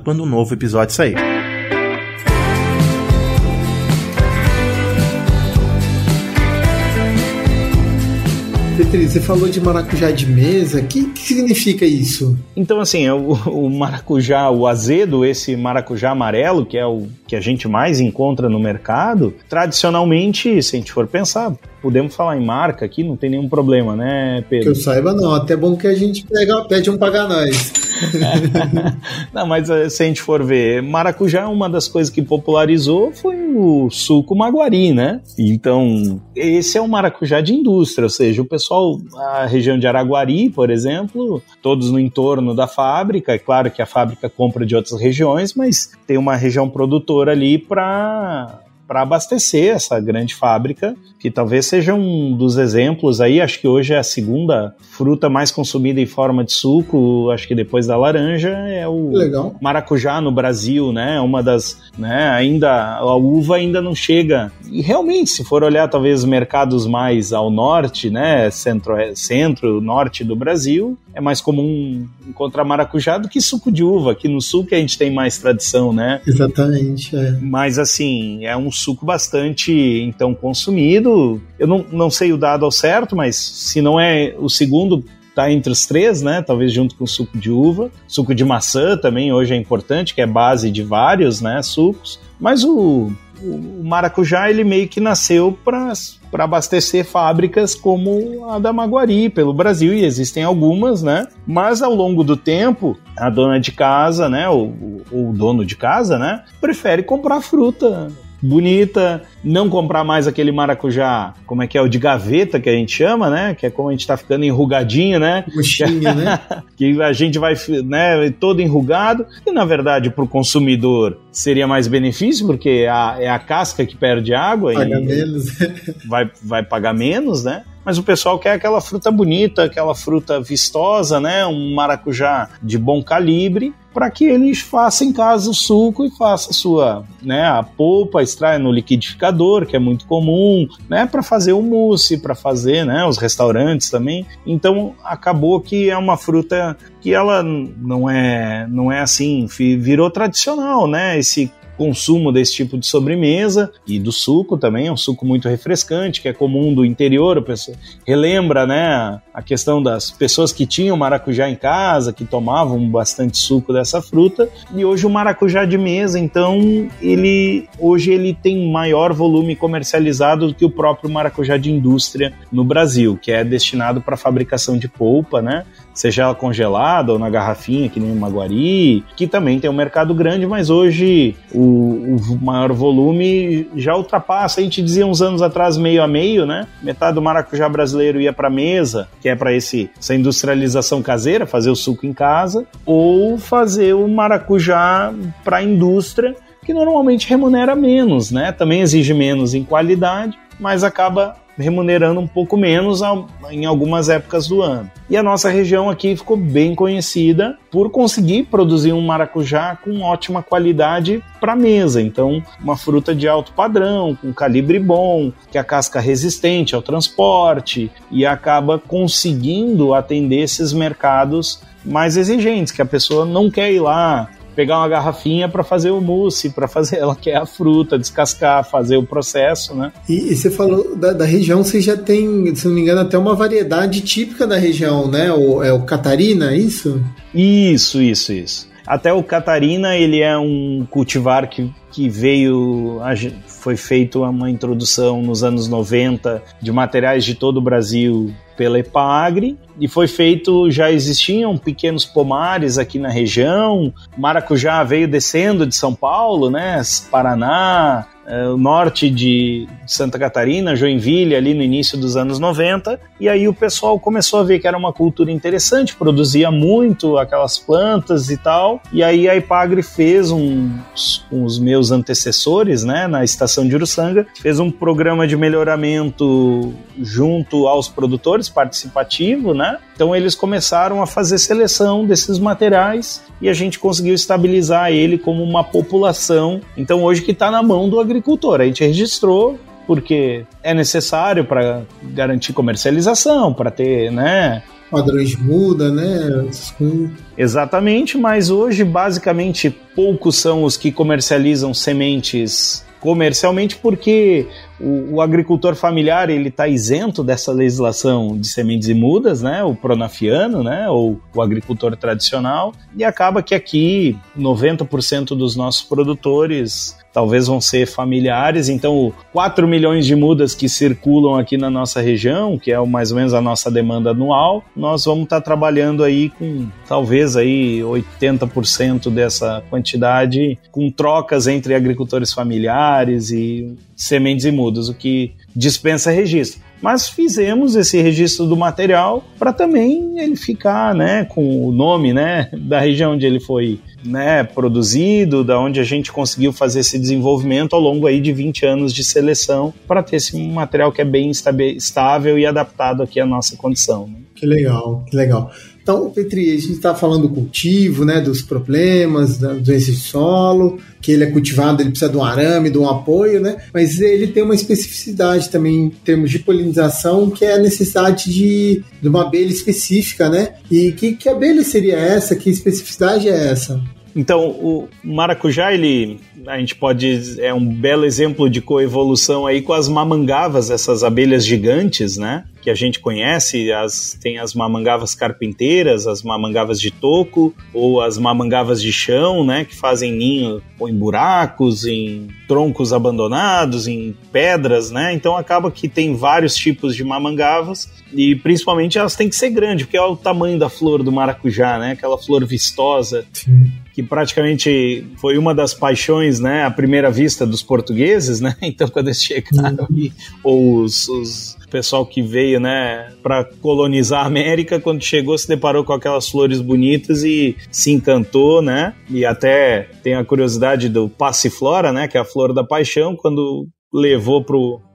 quando um novo episódio sair. Petri, você falou de maracujá de mesa. O que, que significa isso? Então, assim, é o, o maracujá, o azedo, esse maracujá amarelo, que é o que a gente mais encontra no mercado, tradicionalmente, se a gente for pensar, podemos falar em marca aqui, não tem nenhum problema, né, Que Pedro? eu saiba, não. Até bom que a gente pega, pede um pagar nós. Não, mas eh, se a gente for ver, maracujá, uma das coisas que popularizou foi o suco maguari, né? Então, esse é um maracujá de indústria, ou seja, o pessoal, a região de Araguari, por exemplo, todos no entorno da fábrica, é claro que a fábrica compra de outras regiões, mas tem uma região produtora ali para para abastecer essa grande fábrica, que talvez seja um dos exemplos aí. Acho que hoje é a segunda fruta mais consumida em forma de suco, acho que depois da laranja, é o Legal. maracujá no Brasil, né? Uma das, né? Ainda a uva ainda não chega. E realmente, se for olhar talvez mercados mais ao norte, né? Centro, centro, norte do Brasil, é mais comum encontrar maracujá do que suco de uva. Aqui no sul que a gente tem mais tradição, né? Exatamente. É. Mas assim, é um suco bastante então consumido. Eu não, não sei o dado ao certo, mas se não é o segundo, tá entre os três, né? Talvez junto com suco de uva. Suco de maçã também hoje é importante, que é base de vários, né, sucos. Mas o, o maracujá ele meio que nasceu para abastecer fábricas como a da Maguari pelo Brasil e existem algumas, né? Mas ao longo do tempo, a dona de casa, né, ou o dono de casa, né, prefere comprar fruta bonita, não comprar mais aquele maracujá, como é que é, o de gaveta que a gente chama, né? Que é como a gente tá ficando enrugadinho, né? Mochinho, né? que a gente vai, né, todo enrugado. E na verdade, para o consumidor seria mais benefício, porque a, é a casca que perde água Paga e menos. vai, vai pagar menos, né? Mas o pessoal quer aquela fruta bonita, aquela fruta vistosa, né? Um maracujá de bom calibre, para que eles façam em casa o suco e faça sua, né, a polpa, extraia no liquidificador, que é muito comum, né, para fazer o mousse, para fazer, né, os restaurantes também. Então acabou que é uma fruta que ela não é, não é assim, virou tradicional, né? Esse consumo desse tipo de sobremesa e do suco também, é um suco muito refrescante, que é comum do interior, o pessoal relembra, né, a questão das pessoas que tinham maracujá em casa, que tomavam bastante suco dessa fruta, e hoje o maracujá de mesa, então, ele hoje ele tem maior volume comercializado do que o próprio maracujá de indústria no Brasil, que é destinado para fabricação de polpa, né? Seja ela congelada ou na garrafinha, que nem o Maguari, que também tem um mercado grande, mas hoje o, o maior volume já ultrapassa. A gente dizia uns anos atrás meio a meio, né? Metade do maracujá brasileiro ia para mesa, que é para esse essa industrialização caseira, fazer o suco em casa, ou fazer o maracujá para a indústria, que normalmente remunera menos, né? Também exige menos em qualidade, mas acaba remunerando um pouco menos em algumas épocas do ano. E a nossa região aqui ficou bem conhecida por conseguir produzir um maracujá com ótima qualidade para mesa. Então, uma fruta de alto padrão, com calibre bom, que a casca resistente ao transporte e acaba conseguindo atender esses mercados mais exigentes, que a pessoa não quer ir lá pegar uma garrafinha para fazer o mousse, para fazer ela quer a fruta, descascar, fazer o processo, né? E, e você falou da, da região, você já tem, se não me engano, até uma variedade típica da região, né? O, é o Catarina, é isso? Isso, isso, isso. Até o Catarina, ele é um cultivar que, que veio, foi feito uma introdução nos anos 90 de materiais de todo o Brasil pela Epagre e foi feito, já existiam pequenos pomares aqui na região, maracujá veio descendo de São Paulo, né, Paraná, o norte de Santa Catarina, Joinville, ali no início dos anos 90, e aí o pessoal começou a ver que era uma cultura interessante, produzia muito aquelas plantas e tal, e aí a Ipagre fez com os meus antecessores, né, na estação de Uruçanga, fez um programa de melhoramento junto aos produtores, participativo, né, então eles começaram a fazer seleção desses materiais e a gente conseguiu estabilizar ele como uma população. Então hoje que está na mão do agricultor. A gente registrou porque é necessário para garantir comercialização, para ter, né? Padrões de muda, né? Exatamente, mas hoje basicamente poucos são os que comercializam sementes comercialmente porque o, o agricultor familiar ele está isento dessa legislação de sementes e mudas, né? O pronafiano, né? Ou o agricultor tradicional e acaba que aqui 90% dos nossos produtores talvez vão ser familiares, então 4 milhões de mudas que circulam aqui na nossa região, que é mais ou menos a nossa demanda anual, nós vamos estar trabalhando aí com talvez aí 80% dessa quantidade com trocas entre agricultores familiares e sementes e mudas, o que dispensa registro. Mas fizemos esse registro do material para também ele ficar, né, com o nome, né, da região onde ele foi né, produzido, da onde a gente conseguiu fazer esse desenvolvimento ao longo aí de 20 anos de seleção para ter esse material que é bem estável e adaptado aqui à nossa condição. Né? Que legal, que legal. Então, Petri, a gente está falando do cultivo, né, dos problemas, da doença de solo, que ele é cultivado, ele precisa de um arame, de um apoio, né? Mas ele tem uma especificidade também em termos de polinização, que é a necessidade de, de uma abelha específica, né? E que, que abelha seria essa? Que especificidade é essa? Então, o maracujá, ele, a gente pode, é um belo exemplo de coevolução aí com as mamangavas, essas abelhas gigantes, né? Que a gente conhece, as, tem as mamangavas carpinteiras, as mamangavas de toco, ou as mamangavas de chão, né? Que fazem ninho ou em buracos, em troncos abandonados, em pedras, né? Então acaba que tem vários tipos de mamangavas e principalmente elas têm que ser grandes, porque é o tamanho da flor do maracujá, né? Aquela flor vistosa. Sim que praticamente foi uma das paixões, né, à primeira vista dos portugueses, né? Então quando eles chegaram ali, ou os, os pessoal que veio, né, para colonizar a América, quando chegou se deparou com aquelas flores bonitas e se encantou, né? E até tem a curiosidade do passiflora, né, que é a flor da paixão, quando levou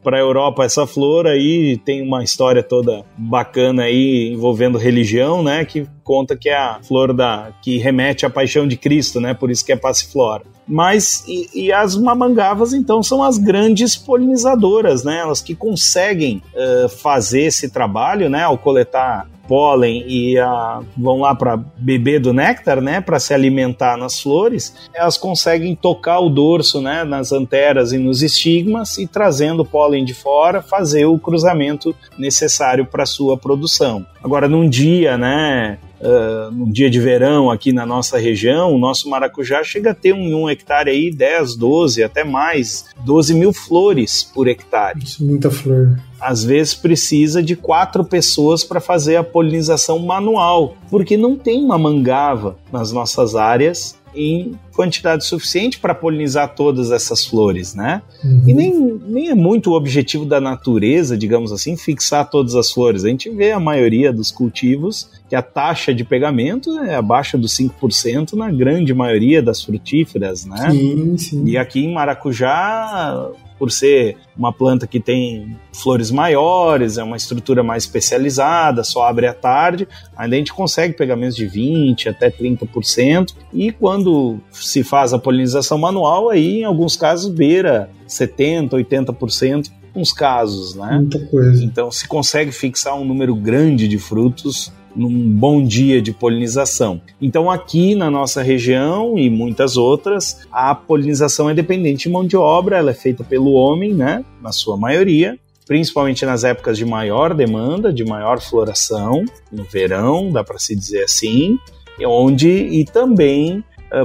para a Europa essa flor aí tem uma história toda bacana aí envolvendo religião, né, que conta que é a flor da que remete à paixão de Cristo, né, por isso que é passiflora. Mas e, e as mamangavas então são as grandes polinizadoras, né, elas que conseguem uh, fazer esse trabalho, né, ao coletar pólen e a, vão lá para beber do néctar, né, para se alimentar nas flores, elas conseguem tocar o dorso, né, nas anteras e nos estigmas e trazendo pólen de fora, fazer o cruzamento necessário para sua produção. Agora, num dia, né, uh, num dia de verão aqui na nossa região, o nosso maracujá chega a ter um, um hectare aí 10, 12, até mais, 12 mil flores por hectare. Isso, muita flor às vezes precisa de quatro pessoas para fazer a polinização manual, porque não tem uma mangava nas nossas áreas em quantidade suficiente para polinizar todas essas flores, né? Uhum. E nem, nem é muito o objetivo da natureza, digamos assim, fixar todas as flores. A gente vê a maioria dos cultivos que a taxa de pegamento é abaixo dos 5% na grande maioria das frutíferas, né? Sim, sim. E aqui em Maracujá, por ser uma planta que tem flores maiores, é uma estrutura mais especializada, só abre à tarde, ainda a gente consegue pegar menos de 20 até 30%, e quando se faz a polinização manual, aí em alguns casos beira 70, 80% uns casos, né? Muita coisa. Então se consegue fixar um número grande de frutos num bom dia de polinização. Então, aqui na nossa região e muitas outras, a polinização é dependente de mão de obra, ela é feita pelo homem, né, na sua maioria, principalmente nas épocas de maior demanda, de maior floração, no verão, dá para se dizer assim, onde e também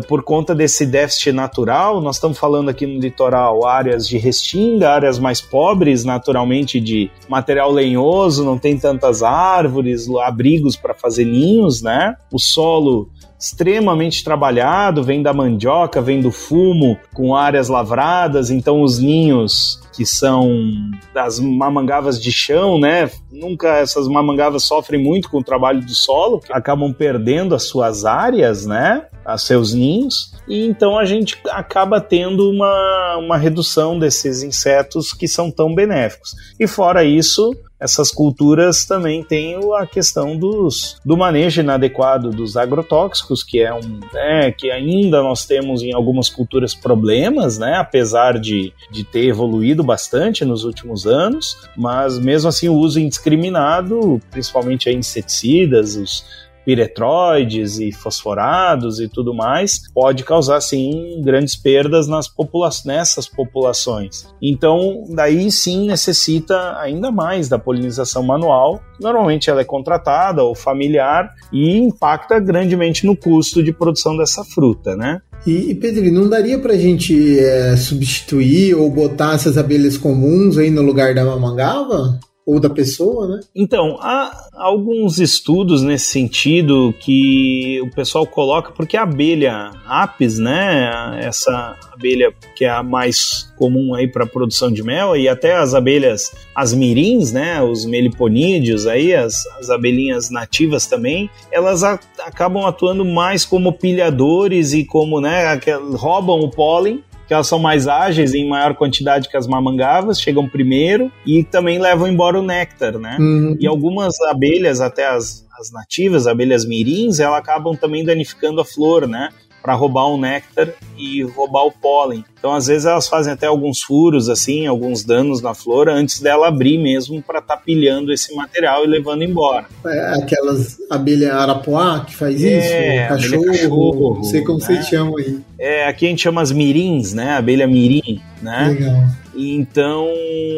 por conta desse déficit natural, nós estamos falando aqui no litoral áreas de restinga, áreas mais pobres naturalmente de material lenhoso, não tem tantas árvores, abrigos para fazer ninhos, né? O solo extremamente trabalhado, vem da mandioca, vem do fumo, com áreas lavradas, então os ninhos que são das mamangavas de chão, né? Nunca essas mamangavas sofrem muito com o trabalho do solo, acabam perdendo as suas áreas, né? Os seus ninhos. E então a gente acaba tendo uma, uma redução desses insetos que são tão benéficos. E fora isso, essas culturas também têm a questão dos, do manejo inadequado dos agrotóxicos, que é um né, que ainda nós temos em algumas culturas problemas, né, apesar de, de ter evoluído bastante nos últimos anos, mas mesmo assim o uso indiscriminado, principalmente inseticidas, os piretroides e fosforados e tudo mais, pode causar sim grandes perdas nas popula nessas populações. Então, daí sim necessita ainda mais da polinização manual. Normalmente ela é contratada ou familiar e impacta grandemente no custo de produção dessa fruta, né? E, Pedro, não daria para a gente é, substituir ou botar essas abelhas comuns aí no lugar da mamangava? Ou da pessoa, né? Então, há alguns estudos nesse sentido que o pessoal coloca, porque a abelha apis, né, essa abelha que é a mais comum aí para produção de mel e até as abelhas, as mirins, né, os meliponídeos aí, as, as abelhinhas nativas também, elas a, acabam atuando mais como pilhadores e como, né, roubam o pólen que elas são mais ágeis em maior quantidade que as mamangavas, chegam primeiro e também levam embora o néctar, né? Uhum. E algumas abelhas, até as, as nativas, abelhas mirins, elas acabam também danificando a flor, né? para roubar o néctar e roubar o pólen. Então, às vezes, elas fazem até alguns furos, assim, alguns danos na flor antes dela abrir mesmo para estar tá pilhando esse material e levando embora. É, aquelas abelha arapuá que faz é, isso? Cachorro, cachorro, não sei como né? vocês chamam aí. É, aqui a gente chama as mirins, né? Abelha mirim, né? Legal. Então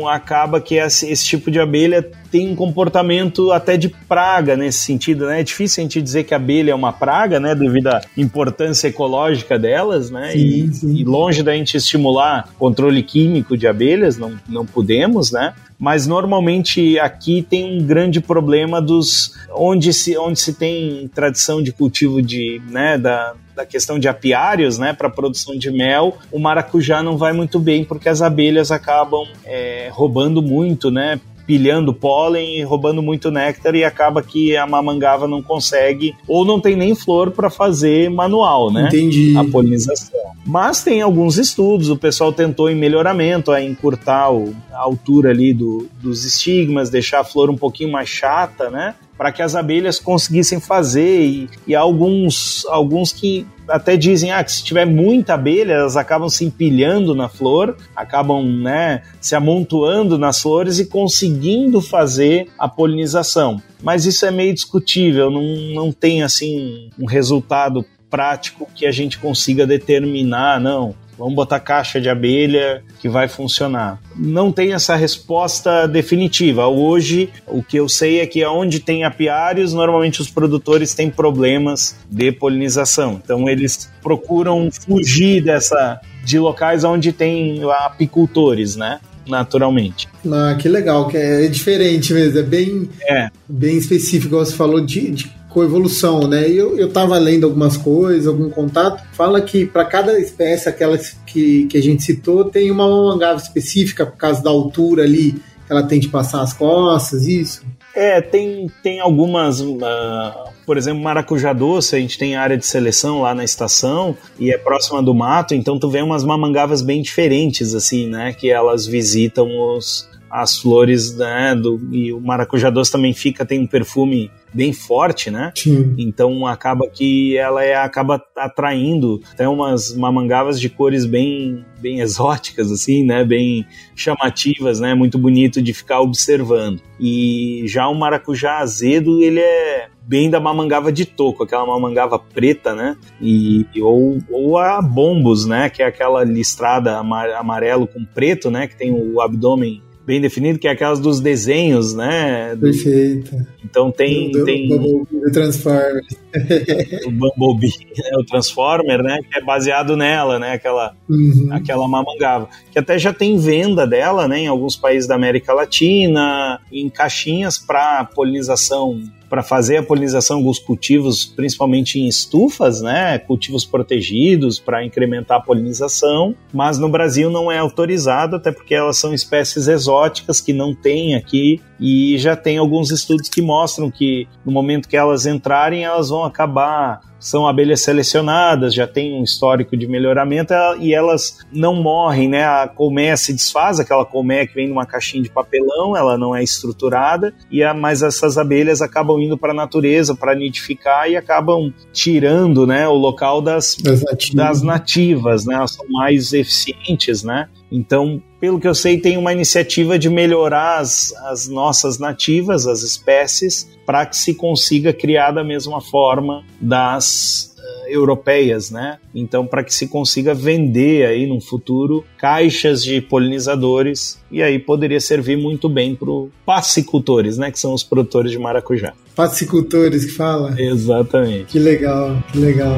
acaba que esse, esse, tipo de abelha tem um comportamento até de praga nesse sentido, né? É difícil a gente dizer que a abelha é uma praga, né? Devido à importância ecológica delas, né? Sim, e, sim. e longe da gente estimular controle químico de abelhas, não, não podemos, né? mas normalmente aqui tem um grande problema dos onde se, onde se tem tradição de cultivo de, né, da, da questão de apiários, né, para produção de mel, o maracujá não vai muito bem porque as abelhas acabam é, roubando muito, né, pilhando pólen e roubando muito néctar e acaba que a mamangava não consegue ou não tem nem flor para fazer manual, né? Entendi. A polinização. Mas tem alguns estudos, o pessoal tentou em melhoramento, a encurtar a altura ali do, dos estigmas, deixar a flor um pouquinho mais chata, né? Para que as abelhas conseguissem fazer e, e alguns, alguns que até dizem ah, que se tiver muita abelha, elas acabam se empilhando na flor, acabam né, se amontoando nas flores e conseguindo fazer a polinização. Mas isso é meio discutível, não, não tem assim um resultado prático que a gente consiga determinar, não. Vamos botar caixa de abelha que vai funcionar. Não tem essa resposta definitiva. Hoje, o que eu sei é que onde tem apiários, normalmente os produtores têm problemas de polinização. Então, eles procuram fugir dessa de locais onde tem apicultores, né? naturalmente. Ah, que legal, que é diferente mesmo, é bem, é. bem específico, você falou de, de coevolução, né? Eu, eu tava lendo algumas coisas, algum contato, fala que para cada espécie, aquelas que, que a gente citou, tem uma mamangava específica por causa da altura ali, que ela tem de passar as costas, isso? É, tem, tem algumas. Uh, por exemplo, maracujá doce, a gente tem área de seleção lá na estação e é próxima do mato, então tu vê umas mamangavas bem diferentes, assim, né? Que elas visitam os, as flores, né? Do, e o maracujá doce também fica, tem um perfume bem forte, né? Sim. Então acaba que ela é, acaba atraindo até umas mamangavas de cores bem, bem exóticas, assim, né? Bem chamativas, né? Muito bonito de ficar observando. E já o maracujá azedo, ele é bem da mamangava de toco, aquela mamangava preta, né? E, ou, ou a bombos, né? Que é aquela listrada amarelo com preto, né? Que tem o abdômen bem definido, que é aquelas dos desenhos, né? Do... Perfeito. Então tem. Do, tem... O Transformer. o Bumblebee, né? o Transformer, né? Que é baseado nela, né? Aquela, uhum. aquela mamangava. Que até já tem venda dela, né? Em alguns países da América Latina, em caixinhas para polinização para fazer a polinização dos cultivos, principalmente em estufas, né, cultivos protegidos para incrementar a polinização, mas no Brasil não é autorizado, até porque elas são espécies exóticas que não tem aqui e já tem alguns estudos que mostram que no momento que elas entrarem, elas vão acabar são abelhas selecionadas, já tem um histórico de melhoramento e elas não morrem, né? A colmeia se desfaz, aquela colmeia que vem numa caixinha de papelão, ela não é estruturada, e a, mas essas abelhas acabam indo para a natureza para nidificar e acabam tirando, né, o local das, das nativas, né? Elas são mais eficientes, né? Então, pelo que eu sei, tem uma iniciativa de melhorar as, as nossas nativas, as espécies, para que se consiga criar da mesma forma das uh, europeias, né? Então, para que se consiga vender aí no futuro caixas de polinizadores e aí poderia servir muito bem para os pacicultores, né? Que são os produtores de maracujá. Pacicultores que fala? Exatamente. Que legal, que legal.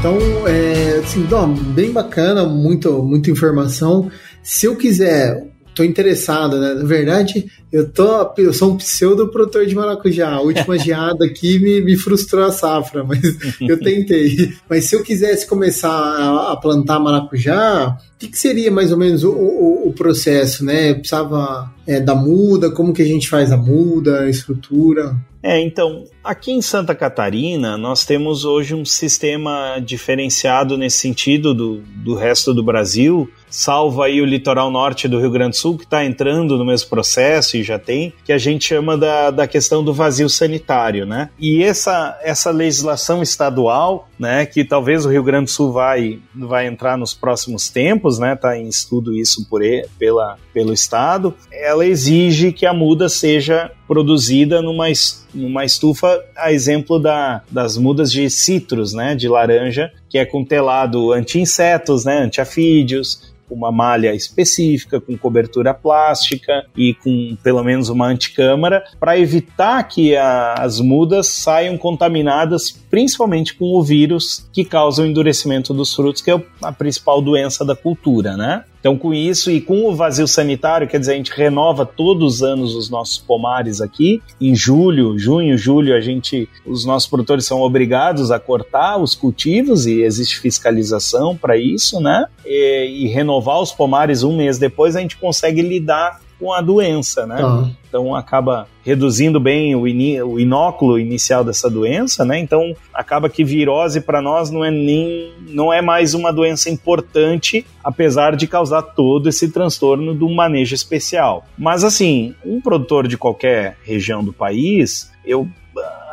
Então, é, assim, bem bacana, muito, muita informação. se eu quiser tô interessado, né? Na verdade, eu, tô, eu sou um pseudo produtor de maracujá. A última geada aqui me, me frustrou a safra, mas eu tentei. Mas se eu quisesse começar a, a plantar maracujá, o que, que, seria mais ou menos o, o, o processo, né? Eu precisava é, da muda, como que a gente faz a muda, a estrutura? É, então, aqui em Santa Catarina, nós temos hoje um sistema diferenciado nesse sentido do, do resto do Brasil, salvo aí o litoral norte do Rio Grande do Sul, que está entrando no mesmo processo e já tem, que a gente chama da, da questão do vazio sanitário, né? E essa, essa legislação estadual, né, que talvez o Rio Grande do Sul vai, vai entrar nos próximos tempos, né, tá em estudo isso por, pela, pelo Estado, ela exige que a muda seja produzida numa, numa estufa, a exemplo da, das mudas de citros, né, de laranja, que é com telado anti-insetos, né, anti-afídeos, uma malha específica, com cobertura plástica e com pelo menos uma anticâmara, para evitar que a, as mudas saiam contaminadas, principalmente com o vírus que causa o endurecimento dos frutos, que é a principal doença da cultura, né? Então, com isso e com o vazio sanitário, quer dizer, a gente renova todos os anos os nossos pomares aqui. Em julho, junho, julho, a gente, os nossos produtores são obrigados a cortar os cultivos e existe fiscalização para isso, né? E, e, renovar os pomares um mês depois, a gente consegue lidar com a doença, né? Uhum. Então acaba reduzindo bem o, o, inóculo inicial dessa doença, né? Então acaba que virose para nós não é nem não é mais uma doença importante, apesar de causar todo esse transtorno do manejo especial. Mas assim, um produtor de qualquer região do país, eu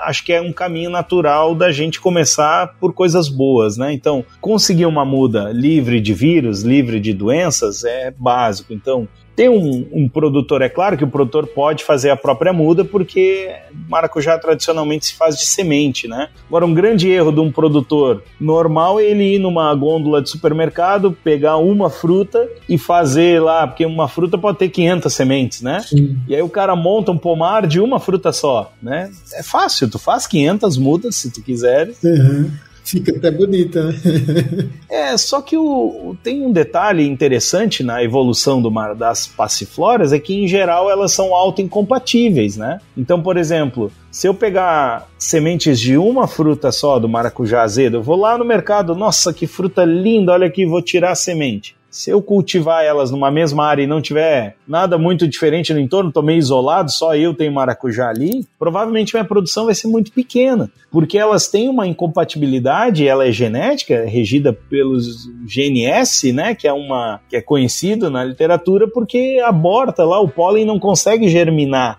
acho que é um caminho natural da gente começar por coisas boas, né? Então, conseguir uma muda livre de vírus, livre de doenças é básico. Então, tem um, um, produtor, é claro que o produtor pode fazer a própria muda, porque maracujá tradicionalmente se faz de semente, né? Agora, um grande erro de um produtor normal é ele ir numa gôndola de supermercado, pegar uma fruta e fazer lá, porque uma fruta pode ter 500 sementes, né? Sim. E aí o cara monta um pomar de uma fruta só, né? É fácil, tu faz 500 mudas se tu quiser. Uhum. Fica até bonita, né? é, só que o, tem um detalhe interessante na evolução do das passifloras, é que em geral elas são autoincompatíveis, né? Então, por exemplo, se eu pegar sementes de uma fruta só do maracujá azedo, eu vou lá no mercado, nossa, que fruta linda, olha aqui, vou tirar a semente se eu cultivar elas numa mesma área e não tiver nada muito diferente no entorno, estou meio isolado, só eu tenho maracujá ali, provavelmente minha produção vai ser muito pequena, porque elas têm uma incompatibilidade, ela é genética, é regida pelos GNS, né, que é uma que é conhecido na literatura porque aborta lá o pólen não consegue germinar,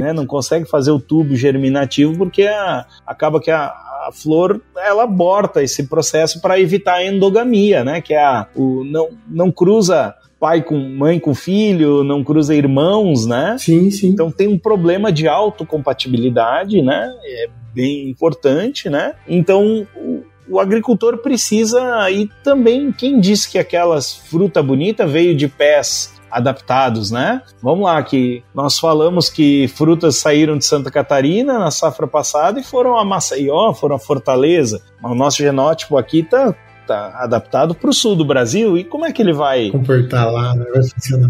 né, não consegue fazer o tubo germinativo porque a, acaba que a, a flor ela aborta esse processo para evitar a endogamia, né? Que é a, o não, não cruza pai com mãe com filho, não cruza irmãos, né? Sim, sim. Então tem um problema de autocompatibilidade, né? É bem importante, né? Então o, o agricultor precisa e também quem disse que aquelas fruta bonita veio de pés adaptados, né? Vamos lá, que nós falamos que frutas saíram de Santa Catarina na safra passada e foram a Maceió, foram a Fortaleza. O nosso genótipo aqui tá tá adaptado para o sul do Brasil e como é que ele vai comportar lá, né?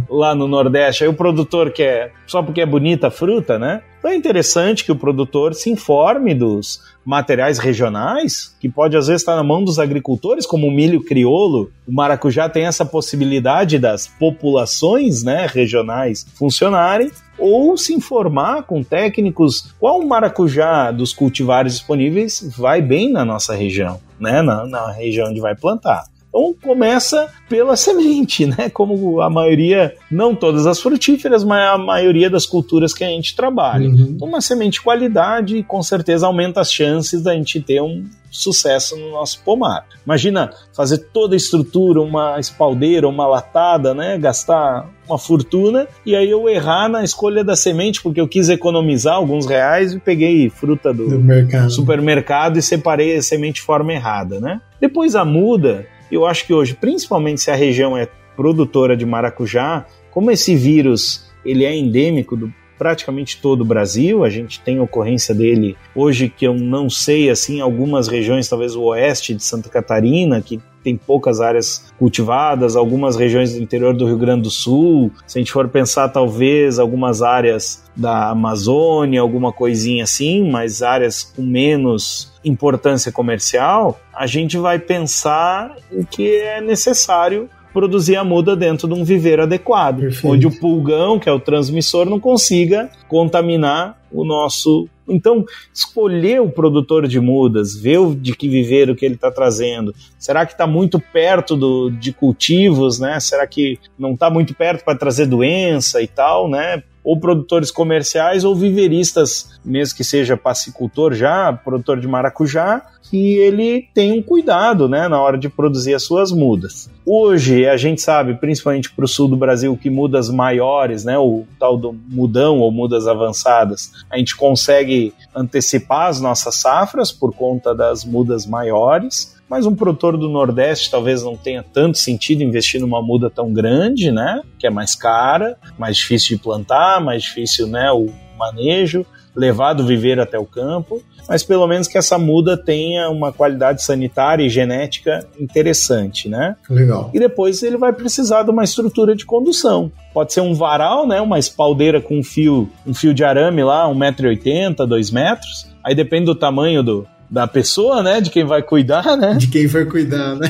lá no Nordeste? Aí o produtor quer só porque é bonita a fruta, né? Então é interessante que o produtor se informe dos materiais regionais, que pode às vezes estar na mão dos agricultores, como o milho crioulo. O maracujá tem essa possibilidade das populações né, regionais funcionarem, ou se informar com técnicos qual maracujá dos cultivares disponíveis vai bem na nossa região, né, na, na região onde vai plantar. Então começa pela semente, né? Como a maioria, não todas as frutíferas, mas a maioria das culturas que a gente trabalha. Uhum. Então, uma semente de qualidade com certeza aumenta as chances da gente ter um sucesso no nosso pomar. Imagina fazer toda a estrutura, uma espaldeira, uma latada, né? Gastar uma fortuna e aí eu errar na escolha da semente porque eu quis economizar alguns reais e peguei fruta do, do supermercado e separei a semente de forma errada, né? Depois a muda eu acho que hoje, principalmente se a região é produtora de maracujá, como esse vírus ele é endêmico do praticamente todo o Brasil. A gente tem ocorrência dele hoje que eu não sei, assim, algumas regiões, talvez o oeste de Santa Catarina, que tem poucas áreas cultivadas, algumas regiões do interior do Rio Grande do Sul. Se a gente for pensar, talvez algumas áreas da Amazônia, alguma coisinha assim, mas áreas com menos importância comercial, a gente vai pensar o que é necessário produzir a muda dentro de um viveiro adequado, Perfeito. onde o pulgão, que é o transmissor, não consiga contaminar o nosso. Então, escolher o produtor de mudas, ver de que viveiro que ele está trazendo. Será que está muito perto do, de cultivos, né? Será que não está muito perto para trazer doença e tal, né? Ou produtores comerciais ou viveristas, mesmo que seja pacicultor já, produtor de maracujá, que ele tem um cuidado né, na hora de produzir as suas mudas. Hoje, a gente sabe, principalmente para o sul do Brasil, que mudas maiores, né, o tal do mudão ou mudas avançadas, a gente consegue antecipar as nossas safras por conta das mudas maiores mas um produtor do Nordeste talvez não tenha tanto sentido investir numa muda tão grande, né? Que é mais cara, mais difícil de plantar, mais difícil, né? O manejo, levar do viveiro até o campo, mas pelo menos que essa muda tenha uma qualidade sanitária e genética interessante, né? Legal. E depois ele vai precisar de uma estrutura de condução. Pode ser um varal, né? Uma espaldeira com um fio, um fio de arame lá, 1,80m, 2 metros. Aí depende do tamanho do, da pessoa, né? De quem vai cuidar, né? De quem vai cuidar, né?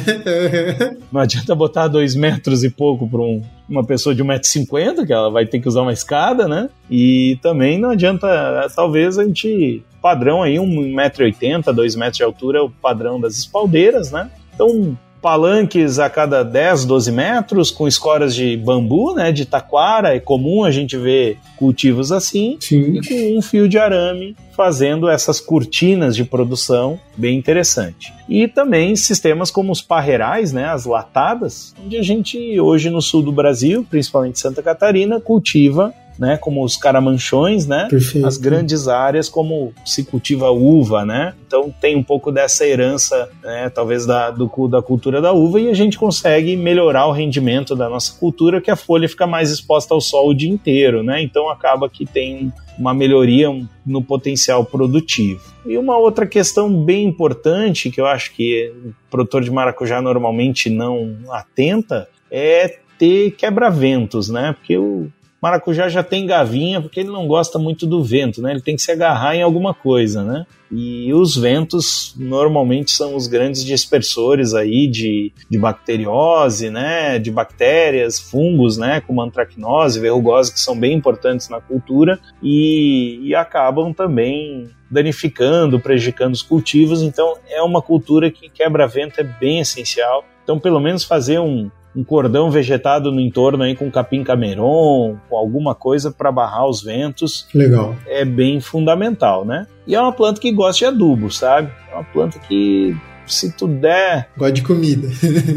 Não adianta botar dois metros e pouco para um, uma pessoa de 1,50m, que ela vai ter que usar uma escada, né? E também não adianta, talvez a gente. Padrão aí, 1,80m, 2 metros de altura é o padrão das espaldeiras, né? Então, palanques a cada 10, 12 metros, com escoras de bambu, né, de taquara, é comum a gente ver cultivos assim, Sim. e com um fio de arame fazendo essas cortinas de produção, bem interessante. E também sistemas como os parreirais, né, as latadas, onde a gente hoje no sul do Brasil, principalmente Santa Catarina, cultiva né, como os caramanchões, né, Perfeito. as grandes áreas como se cultiva uva, né, então tem um pouco dessa herança, né, talvez da, do, da cultura da uva e a gente consegue melhorar o rendimento da nossa cultura, que a folha fica mais exposta ao sol o dia inteiro, né, então acaba que tem uma melhoria no potencial produtivo. E uma outra questão bem importante que eu acho que o produtor de maracujá normalmente não atenta é ter quebra-ventos, né? Porque o Maracujá já tem gavinha porque ele não gosta muito do vento, né? Ele tem que se agarrar em alguma coisa, né? E os ventos normalmente são os grandes dispersores aí de, de bacteriose, né? De bactérias, fungos, né? Como antracnose, verrugose, que são bem importantes na cultura e, e acabam também danificando, prejudicando os cultivos. Então é uma cultura que quebra-vento é bem essencial. Então, pelo menos fazer um, um cordão vegetado no entorno aí com capim cameron, com alguma coisa para barrar os ventos. Legal. É bem fundamental, né? E é uma planta que gosta de adubo, sabe? É uma planta que se tu der. Gosta de comida.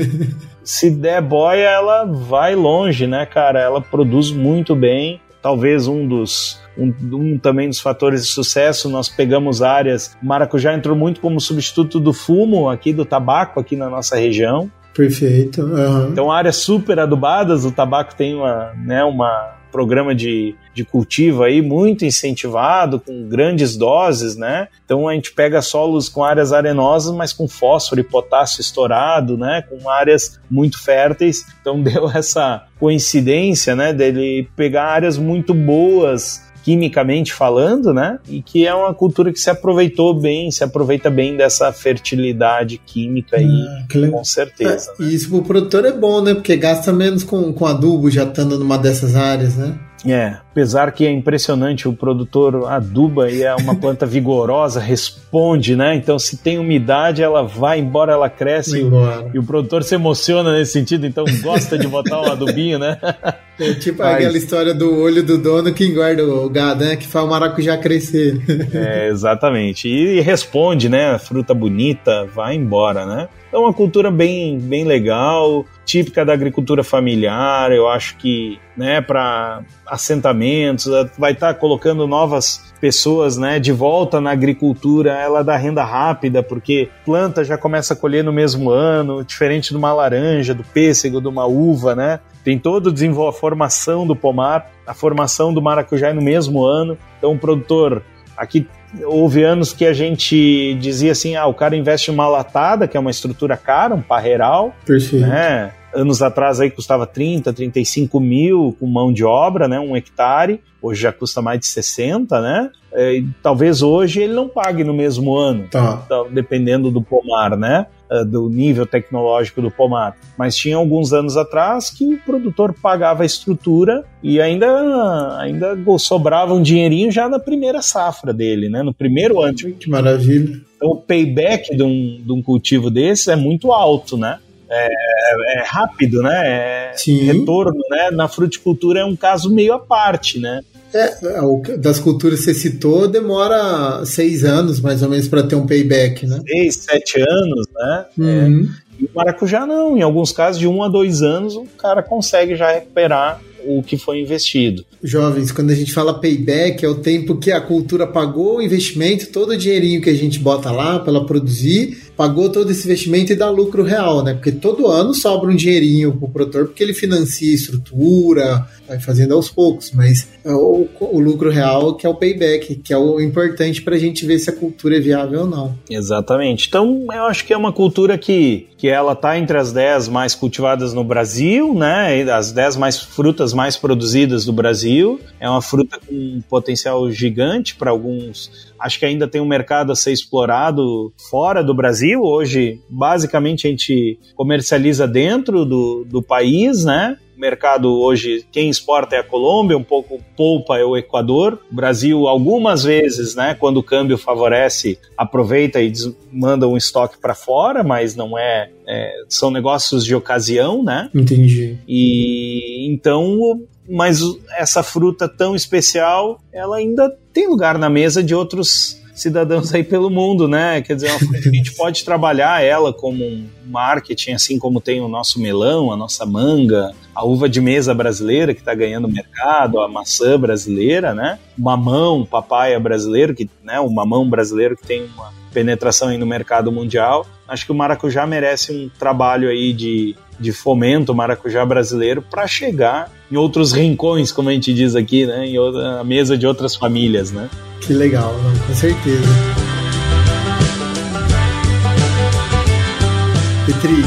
se der boia, ela vai longe, né, cara? Ela produz muito bem. Talvez um dos um, um, também dos fatores de sucesso, nós pegamos áreas. Maracujá entrou muito como substituto do fumo aqui, do tabaco aqui na nossa região. Perfeito. Uhum. Então, áreas super adubadas, o tabaco tem uma, né, uma programa de, de cultivo aí muito incentivado, com grandes doses, né? Então a gente pega solos com áreas arenosas, mas com fósforo e potássio estourado, né? Com áreas muito férteis. Então deu essa coincidência, né? Dele pegar áreas muito boas quimicamente falando, né? E que é uma cultura que se aproveitou bem, se aproveita bem dessa fertilidade química aí, ah, com certeza. É, né? Isso pro produtor é bom, né? Porque gasta menos com, com adubo já estando numa dessas áreas, né? É, apesar que é impressionante, o produtor aduba e é uma planta vigorosa, responde, né? Então, se tem umidade, ela vai embora, ela cresce e o, e o, produtor se emociona nesse sentido, então gosta de botar um adubinho, né? É tipo Mas... aquela história do olho do dono que engorda o gado, né? Que faz o maracujá crescer. É, exatamente. E, e responde, né? Fruta bonita, vai embora, né? É uma cultura bem, bem legal, típica da agricultura familiar. Eu acho que, né, para assentamentos, vai estar tá colocando novas pessoas, né, de volta na agricultura. Ela dá renda rápida, porque planta já começa a colher no mesmo ano, diferente de uma laranja, do pêssego, de uma uva, né? tem todo o a formação do pomar, a formação do maracujá é no mesmo ano. Então o produtor aqui houve anos que a gente dizia assim, ah, o cara investe uma latada, que é uma estrutura cara, um parreiral, Perfeito. né? Anos atrás aí custava 30, 35 mil com mão de obra, né? Um hectare. Hoje já custa mais de 60, né? É, talvez hoje ele não pague no mesmo ano, Tá. então, dependendo do pomar, né? Uh, Do nível tecnológico do pomar. Mas tinha alguns anos atrás que o produtor pagava a estrutura e ainda, ainda sobrava um dinheirinho já na primeira safra dele, né? No primeiro ano. Que maravilha. Então o payback de um, de um cultivo desse é muito alto, né? É, é rápido, né? É Sim. retorno, né? Na fruticultura é um caso meio à parte, né? É, o que- das culturas que você citou, demora seis anos mais ou menos para ter um payback, né? Seis, sete anos, né? Uhum. E o maracujá não, em alguns casos de um a dois anos o cara consegue já recuperar o que foi investido. Jovens, quando a gente fala payback, é o tempo que a cultura pagou o investimento, todo o dinheirinho que a gente bota lá para ela produzir, pagou todo esse investimento e dá lucro real, né? Porque todo ano sobra um dinheirinho pro produtor, porque ele financia estrutura, vai fazendo aos poucos, mas é o, o lucro real que é o payback, que é o importante para a gente ver se a cultura é viável ou não. Exatamente. Então, eu acho que é uma cultura que, que ela está entre as 10 mais cultivadas no Brasil, né? As 10 mais frutas mais produzidas do Brasil. É uma fruta com um potencial gigante para alguns. Acho que ainda tem um mercado a ser explorado fora do Brasil. Hoje, basicamente, a gente comercializa dentro do, do país, né? O mercado hoje, quem exporta é a Colômbia, um pouco polpa é o Equador. O Brasil, algumas vezes, né, quando o câmbio favorece, aproveita e manda um estoque para fora, mas não é, é, São negócios de ocasião, né? Entendi. E então, mas essa fruta tão especial, ela ainda tem lugar na mesa de outros cidadãos aí pelo mundo, né? Quer dizer, é a gente pode trabalhar ela como um marketing, assim como tem o nosso melão, a nossa manga, a uva de mesa brasileira que está ganhando mercado, a maçã brasileira, né? O mamão, papaya brasileiro, que, né? O mamão brasileiro que tem uma penetração aí no mercado mundial. Acho que o maracujá merece um trabalho aí de, de fomento maracujá brasileiro para chegar em outros rincões, como a gente diz aqui, né? Em outra, a mesa de outras famílias, né? Que legal, não, com certeza. Petri,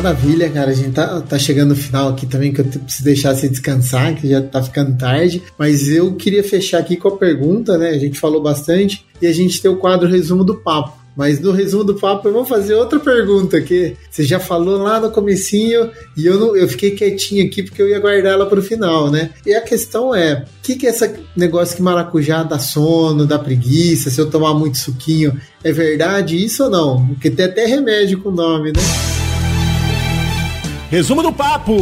maravilha, cara. A gente tá, tá chegando no final aqui também, que eu preciso deixar você descansar, que já tá ficando tarde. Mas eu queria fechar aqui com a pergunta, né? A gente falou bastante e a gente tem o quadro resumo do papo. Mas no resumo do papo eu vou fazer outra pergunta que você já falou lá no comecinho e eu, não, eu fiquei quietinho aqui porque eu ia guardar ela para o final, né? E a questão é, o que que é esse negócio que maracujá dá sono, dá preguiça, se eu tomar muito suquinho, é verdade isso ou não? Porque tem até remédio com nome, né? Resumo do papo!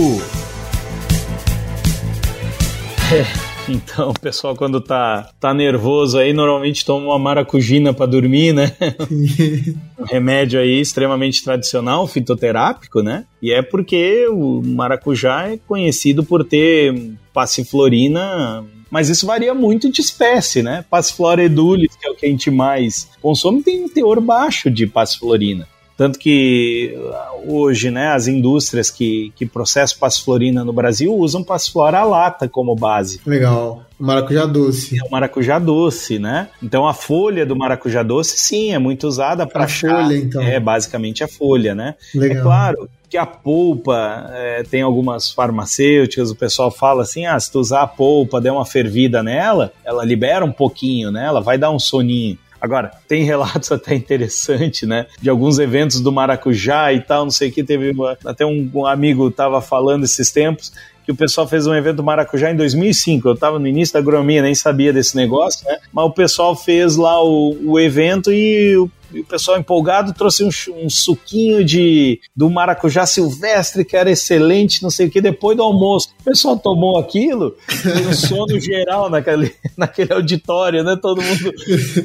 Então, o pessoal, quando tá, tá nervoso aí, normalmente toma uma maracujina para dormir, né? um remédio aí extremamente tradicional, fitoterápico, né? E é porque o maracujá é conhecido por ter passiflorina, mas isso varia muito de espécie, né? Passiflora edulis, que é o que a gente mais consome, tem um teor baixo de passiflorina. Tanto que hoje, né, as indústrias que, que processam passiflorina no Brasil usam passiflora lata como base. Legal. Maracujá doce. É o maracujá doce, né? Então a folha do maracujá doce, sim, é muito usada para A folha, então. É, basicamente a folha, né? Legal. É claro que a polpa, é, tem algumas farmacêuticas, o pessoal fala assim, ah, se tu usar a polpa, der uma fervida nela, ela libera um pouquinho, né? Ela vai dar um soninho. Agora, tem relatos até interessantes, né? De alguns eventos do maracujá e tal, não sei o que. Teve uma- até um, um amigo tava falando esses tempos que o pessoal fez um evento do maracujá em 2005. Eu estava no início da agronomia, nem sabia desse negócio, né? Mas o pessoal fez lá o, o evento e o, e o pessoal empolgado trouxe um, um suquinho de do maracujá silvestre que era excelente, não sei o que, depois do almoço. O pessoal tomou aquilo, foi um sono geral naquele, naquele auditório, né? Todo mundo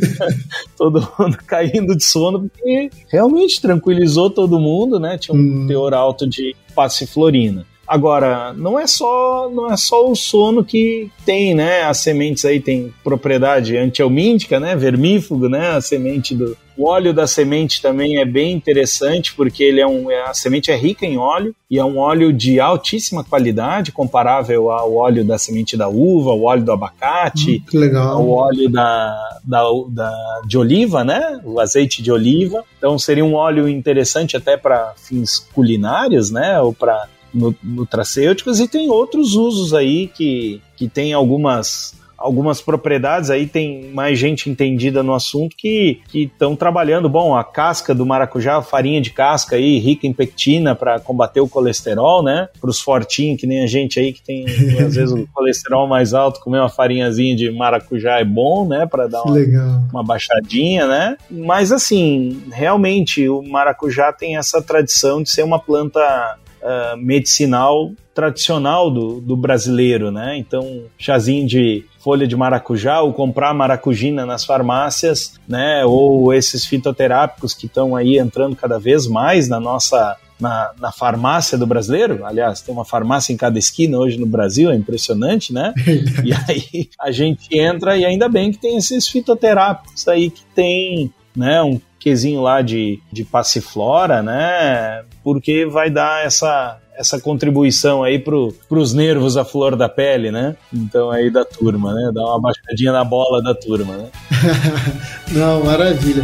todo mundo caindo de sono, porque realmente tranquilizou todo mundo, né? Tinha um Hum. teor alto de passiflorina. Agora, não é só não é só o sono que tem, né? As sementes aí tem propriedade antielmíntica, né? Vermífugo, né? A semente do, O óleo da semente também é bem interessante porque ele é um, é, a semente é rica em óleo e é um óleo de altíssima qualidade, comparável ao óleo da semente da uva, ao óleo do abacate, hum, ao óleo da, da, da, de oliva, né? O azeite de oliva. Então seria um óleo interessante até para fins culinários, né? Ou para nutracêuticos e tem outros usos aí que, que tem algumas algumas propriedades, aí tem mais gente entendida no assunto que estão trabalhando. Bom, a casca do maracujá, farinha de casca aí, rica em pectina para combater o colesterol, né? Para os fortinhos, que nem a gente aí que tem às vezes o colesterol mais alto, comer uma farinhazinha de maracujá é bom, né? Para dar uma, uma baixadinha, né? Mas assim, realmente o maracujá tem essa tradição de ser uma planta uh, medicinal tradicional do, do brasileiro, né? Então, chazinho de folha de maracujá ou comprar maracujina nas farmácias, né? Ou esses fitoterápicos que estão aí entrando cada vez mais na nossa na, na, farmácia do brasileiro. Aliás, tem uma farmácia em cada esquina hoje no Brasil, é impressionante, né? e aí a gente entra e ainda bem que tem esses fitoterápicos aí que tem, né, um quesinho lá de, de passiflora, né? Porque vai dar essa, essa contribuição aí pro, pros nervos à flor da pele, né? Então aí da turma, né? Dá uma baixadinha na bola da turma, né? Não, maravilha.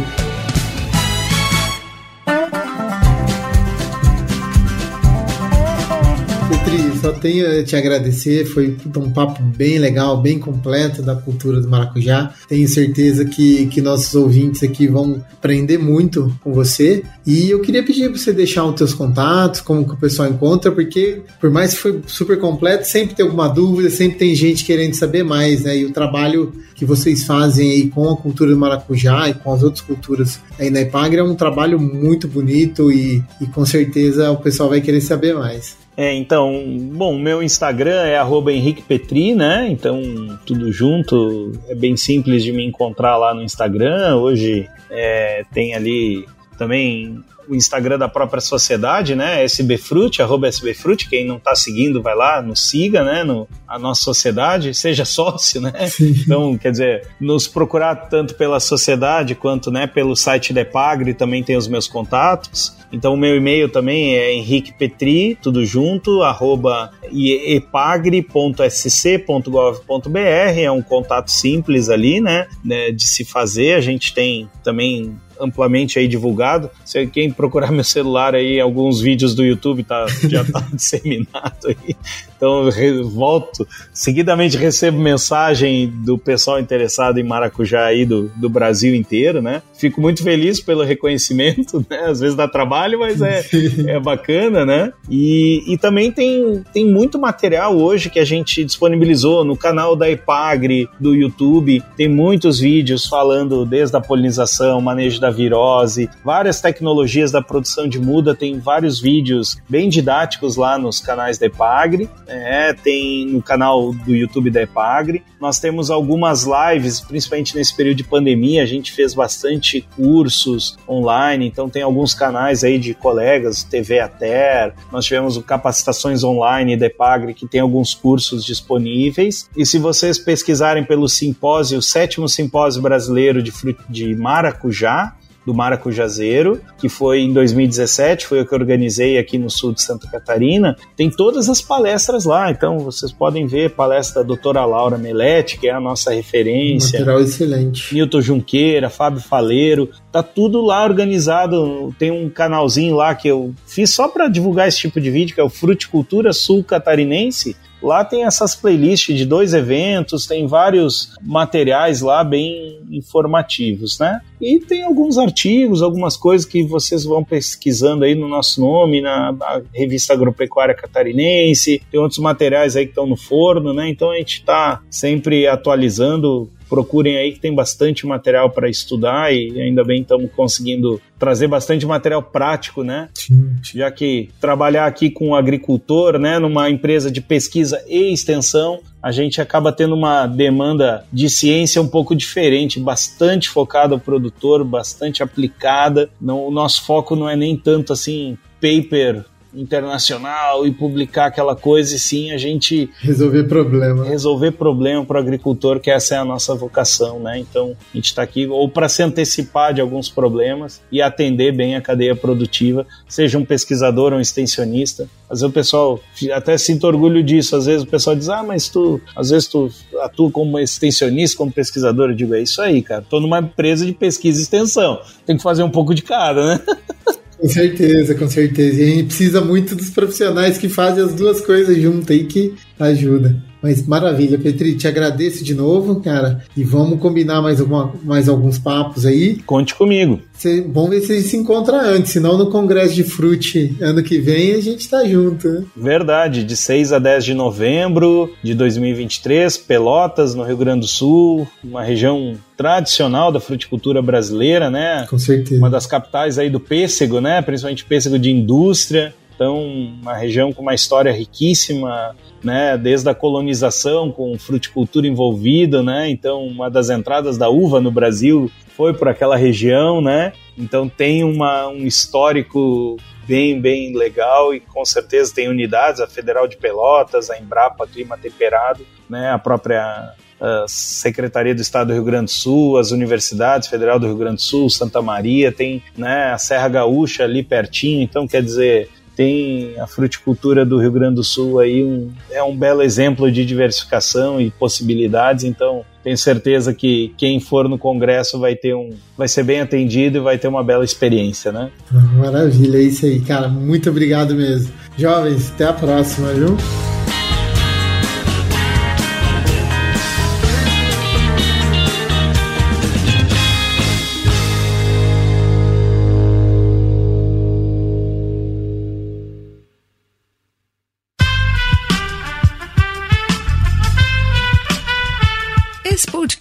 Só tenho a te agradecer. Foi um papo bem legal, bem completo da cultura do maracujá. Tenho certeza que, que nossos ouvintes aqui vão aprender muito com você. E eu queria pedir para você deixar os teus contatos, como que o pessoal encontra, porque por mais que foi super completo, sempre tem alguma dúvida, sempre tem gente querendo saber mais, né? E o trabalho que vocês fazem aí com a cultura do maracujá e com as outras culturas aí na Ipagre é um trabalho muito bonito e, e com certeza o pessoal vai querer saber mais. É, então, bom, meu Instagram é Henrique Petri, né? Então, tudo junto. É bem simples de me encontrar lá no Instagram. Hoje é, tem ali também o Instagram da própria sociedade, né? SBFruit, arroba SBFruit. Quem não está seguindo, vai lá, nos siga, né? No, a nossa sociedade, seja sócio, né? Sim. Então, quer dizer, nos procurar tanto pela sociedade quanto né, pelo site da Epagre, também tem os meus contatos. Então, o meu e-mail também é henriquepetri, tudo junto, arroba epagre.sc.gov.br. É um contato simples ali, né? De se fazer. A gente tem também amplamente aí divulgado. Se quem procurar meu celular aí, alguns vídeos do YouTube tá, já tá disseminado aí. Então volto, seguidamente recebo mensagem do pessoal interessado em maracujá aí do, do Brasil inteiro, né? Fico muito feliz pelo reconhecimento, né? Às vezes dá trabalho, mas é, é bacana, né? E, e também tem, tem muito material hoje que a gente disponibilizou no canal da Epagre, do YouTube. Tem muitos vídeos falando desde a polinização, manejo da virose, várias tecnologias da produção de muda, tem vários vídeos bem didáticos lá nos canais da Epagre é, tem no canal do YouTube da Epagre. Nós temos algumas lives, principalmente nesse período de pandemia, a gente fez bastante cursos online, então tem alguns canais aí de colegas, TV Ater, nós tivemos Capacitações Online da Epagre, que tem alguns cursos disponíveis. E se vocês pesquisarem pelo simpósio, o sétimo simpósio brasileiro de, de maracujá, do Maracujazeiro, que foi em 2017, foi o que organizei aqui no sul de Santa Catarina. Tem todas as palestras lá, então vocês podem ver palestra da doutora Laura Melete, que é a nossa referência. Material excelente. Nilton Junqueira, Fábio Faleiro, tá tudo lá organizado. Tem um canalzinho lá que eu fiz só para divulgar esse tipo de vídeo, que é o Fruticultura Sul Catarinense Lá tem essas playlists de dois eventos, tem vários materiais lá bem informativos, né? E tem alguns artigos, algumas coisas que vocês vão pesquisando aí no nosso nome, na, na revista Agropecuária Catarinense, tem outros materiais aí que estão no forno, né? Então a gente está sempre atualizando procurem aí que tem bastante material para estudar e ainda bem estamos conseguindo trazer bastante material prático, né? Sim. Já que trabalhar aqui com um agricultor, né, numa empresa de pesquisa e extensão, a gente acaba tendo uma demanda de ciência um pouco diferente, bastante focada ao produtor, bastante aplicada. Não, o nosso foco não é nem tanto assim paper internacional e publicar aquela coisa, e sim a gente resolver problema. Resolver problema para o agricultor, que essa é a nossa vocação, né? Então a gente está aqui ou para se antecipar de alguns problemas e atender bem a cadeia produtiva, seja um pesquisador ou um extensionista. Às vezes o pessoal até sinto orgulho disso. Às vezes o pessoal diz: Ah, mas tu, às vezes tu atua como extensionista, como pesquisador. Eu digo: É isso aí, cara. Tô numa empresa de pesquisa e extensão. Tem que fazer um pouco de cada, né? Com certeza, com certeza. E a gente precisa muito dos profissionais que fazem as duas coisas juntas aí que ajuda. Mas maravilha, Petri, te agradeço de novo, cara. E vamos combinar mais, alguma, mais alguns papos aí. Conte comigo. Cê, vamos ver se a gente se encontra antes, senão no Congresso de Frute ano que vem a gente tá junto, né? Verdade, de 6 a 10 de novembro de 2023, Pelotas, no Rio Grande do Sul, uma região tradicional da fruticultura brasileira, né? Com certeza. Uma das capitais aí do pêssego, né? Principalmente pêssego de indústria. Então, uma região com uma história riquíssima, né, desde a colonização com fruticultura envolvida, né? Então, uma das entradas da uva no Brasil foi por aquela região, né? Então tem uma, um histórico bem, bem legal e com certeza tem unidades, a Federal de Pelotas, a Embrapa Clima Temperado, né, a própria a Secretaria do Estado do Rio Grande do Sul, as universidades Federal do Rio Grande do Sul, Santa Maria, tem né, a Serra Gaúcha ali pertinho, então quer dizer, tem a fruticultura do Rio Grande do Sul aí um, é um belo exemplo de diversificação e possibilidades, então tenho certeza que quem for no congresso vai ter um vai ser bem atendido e vai ter uma bela experiência, né? Maravilha, é isso aí, cara. Muito obrigado mesmo. Jovens, até a próxima, viu?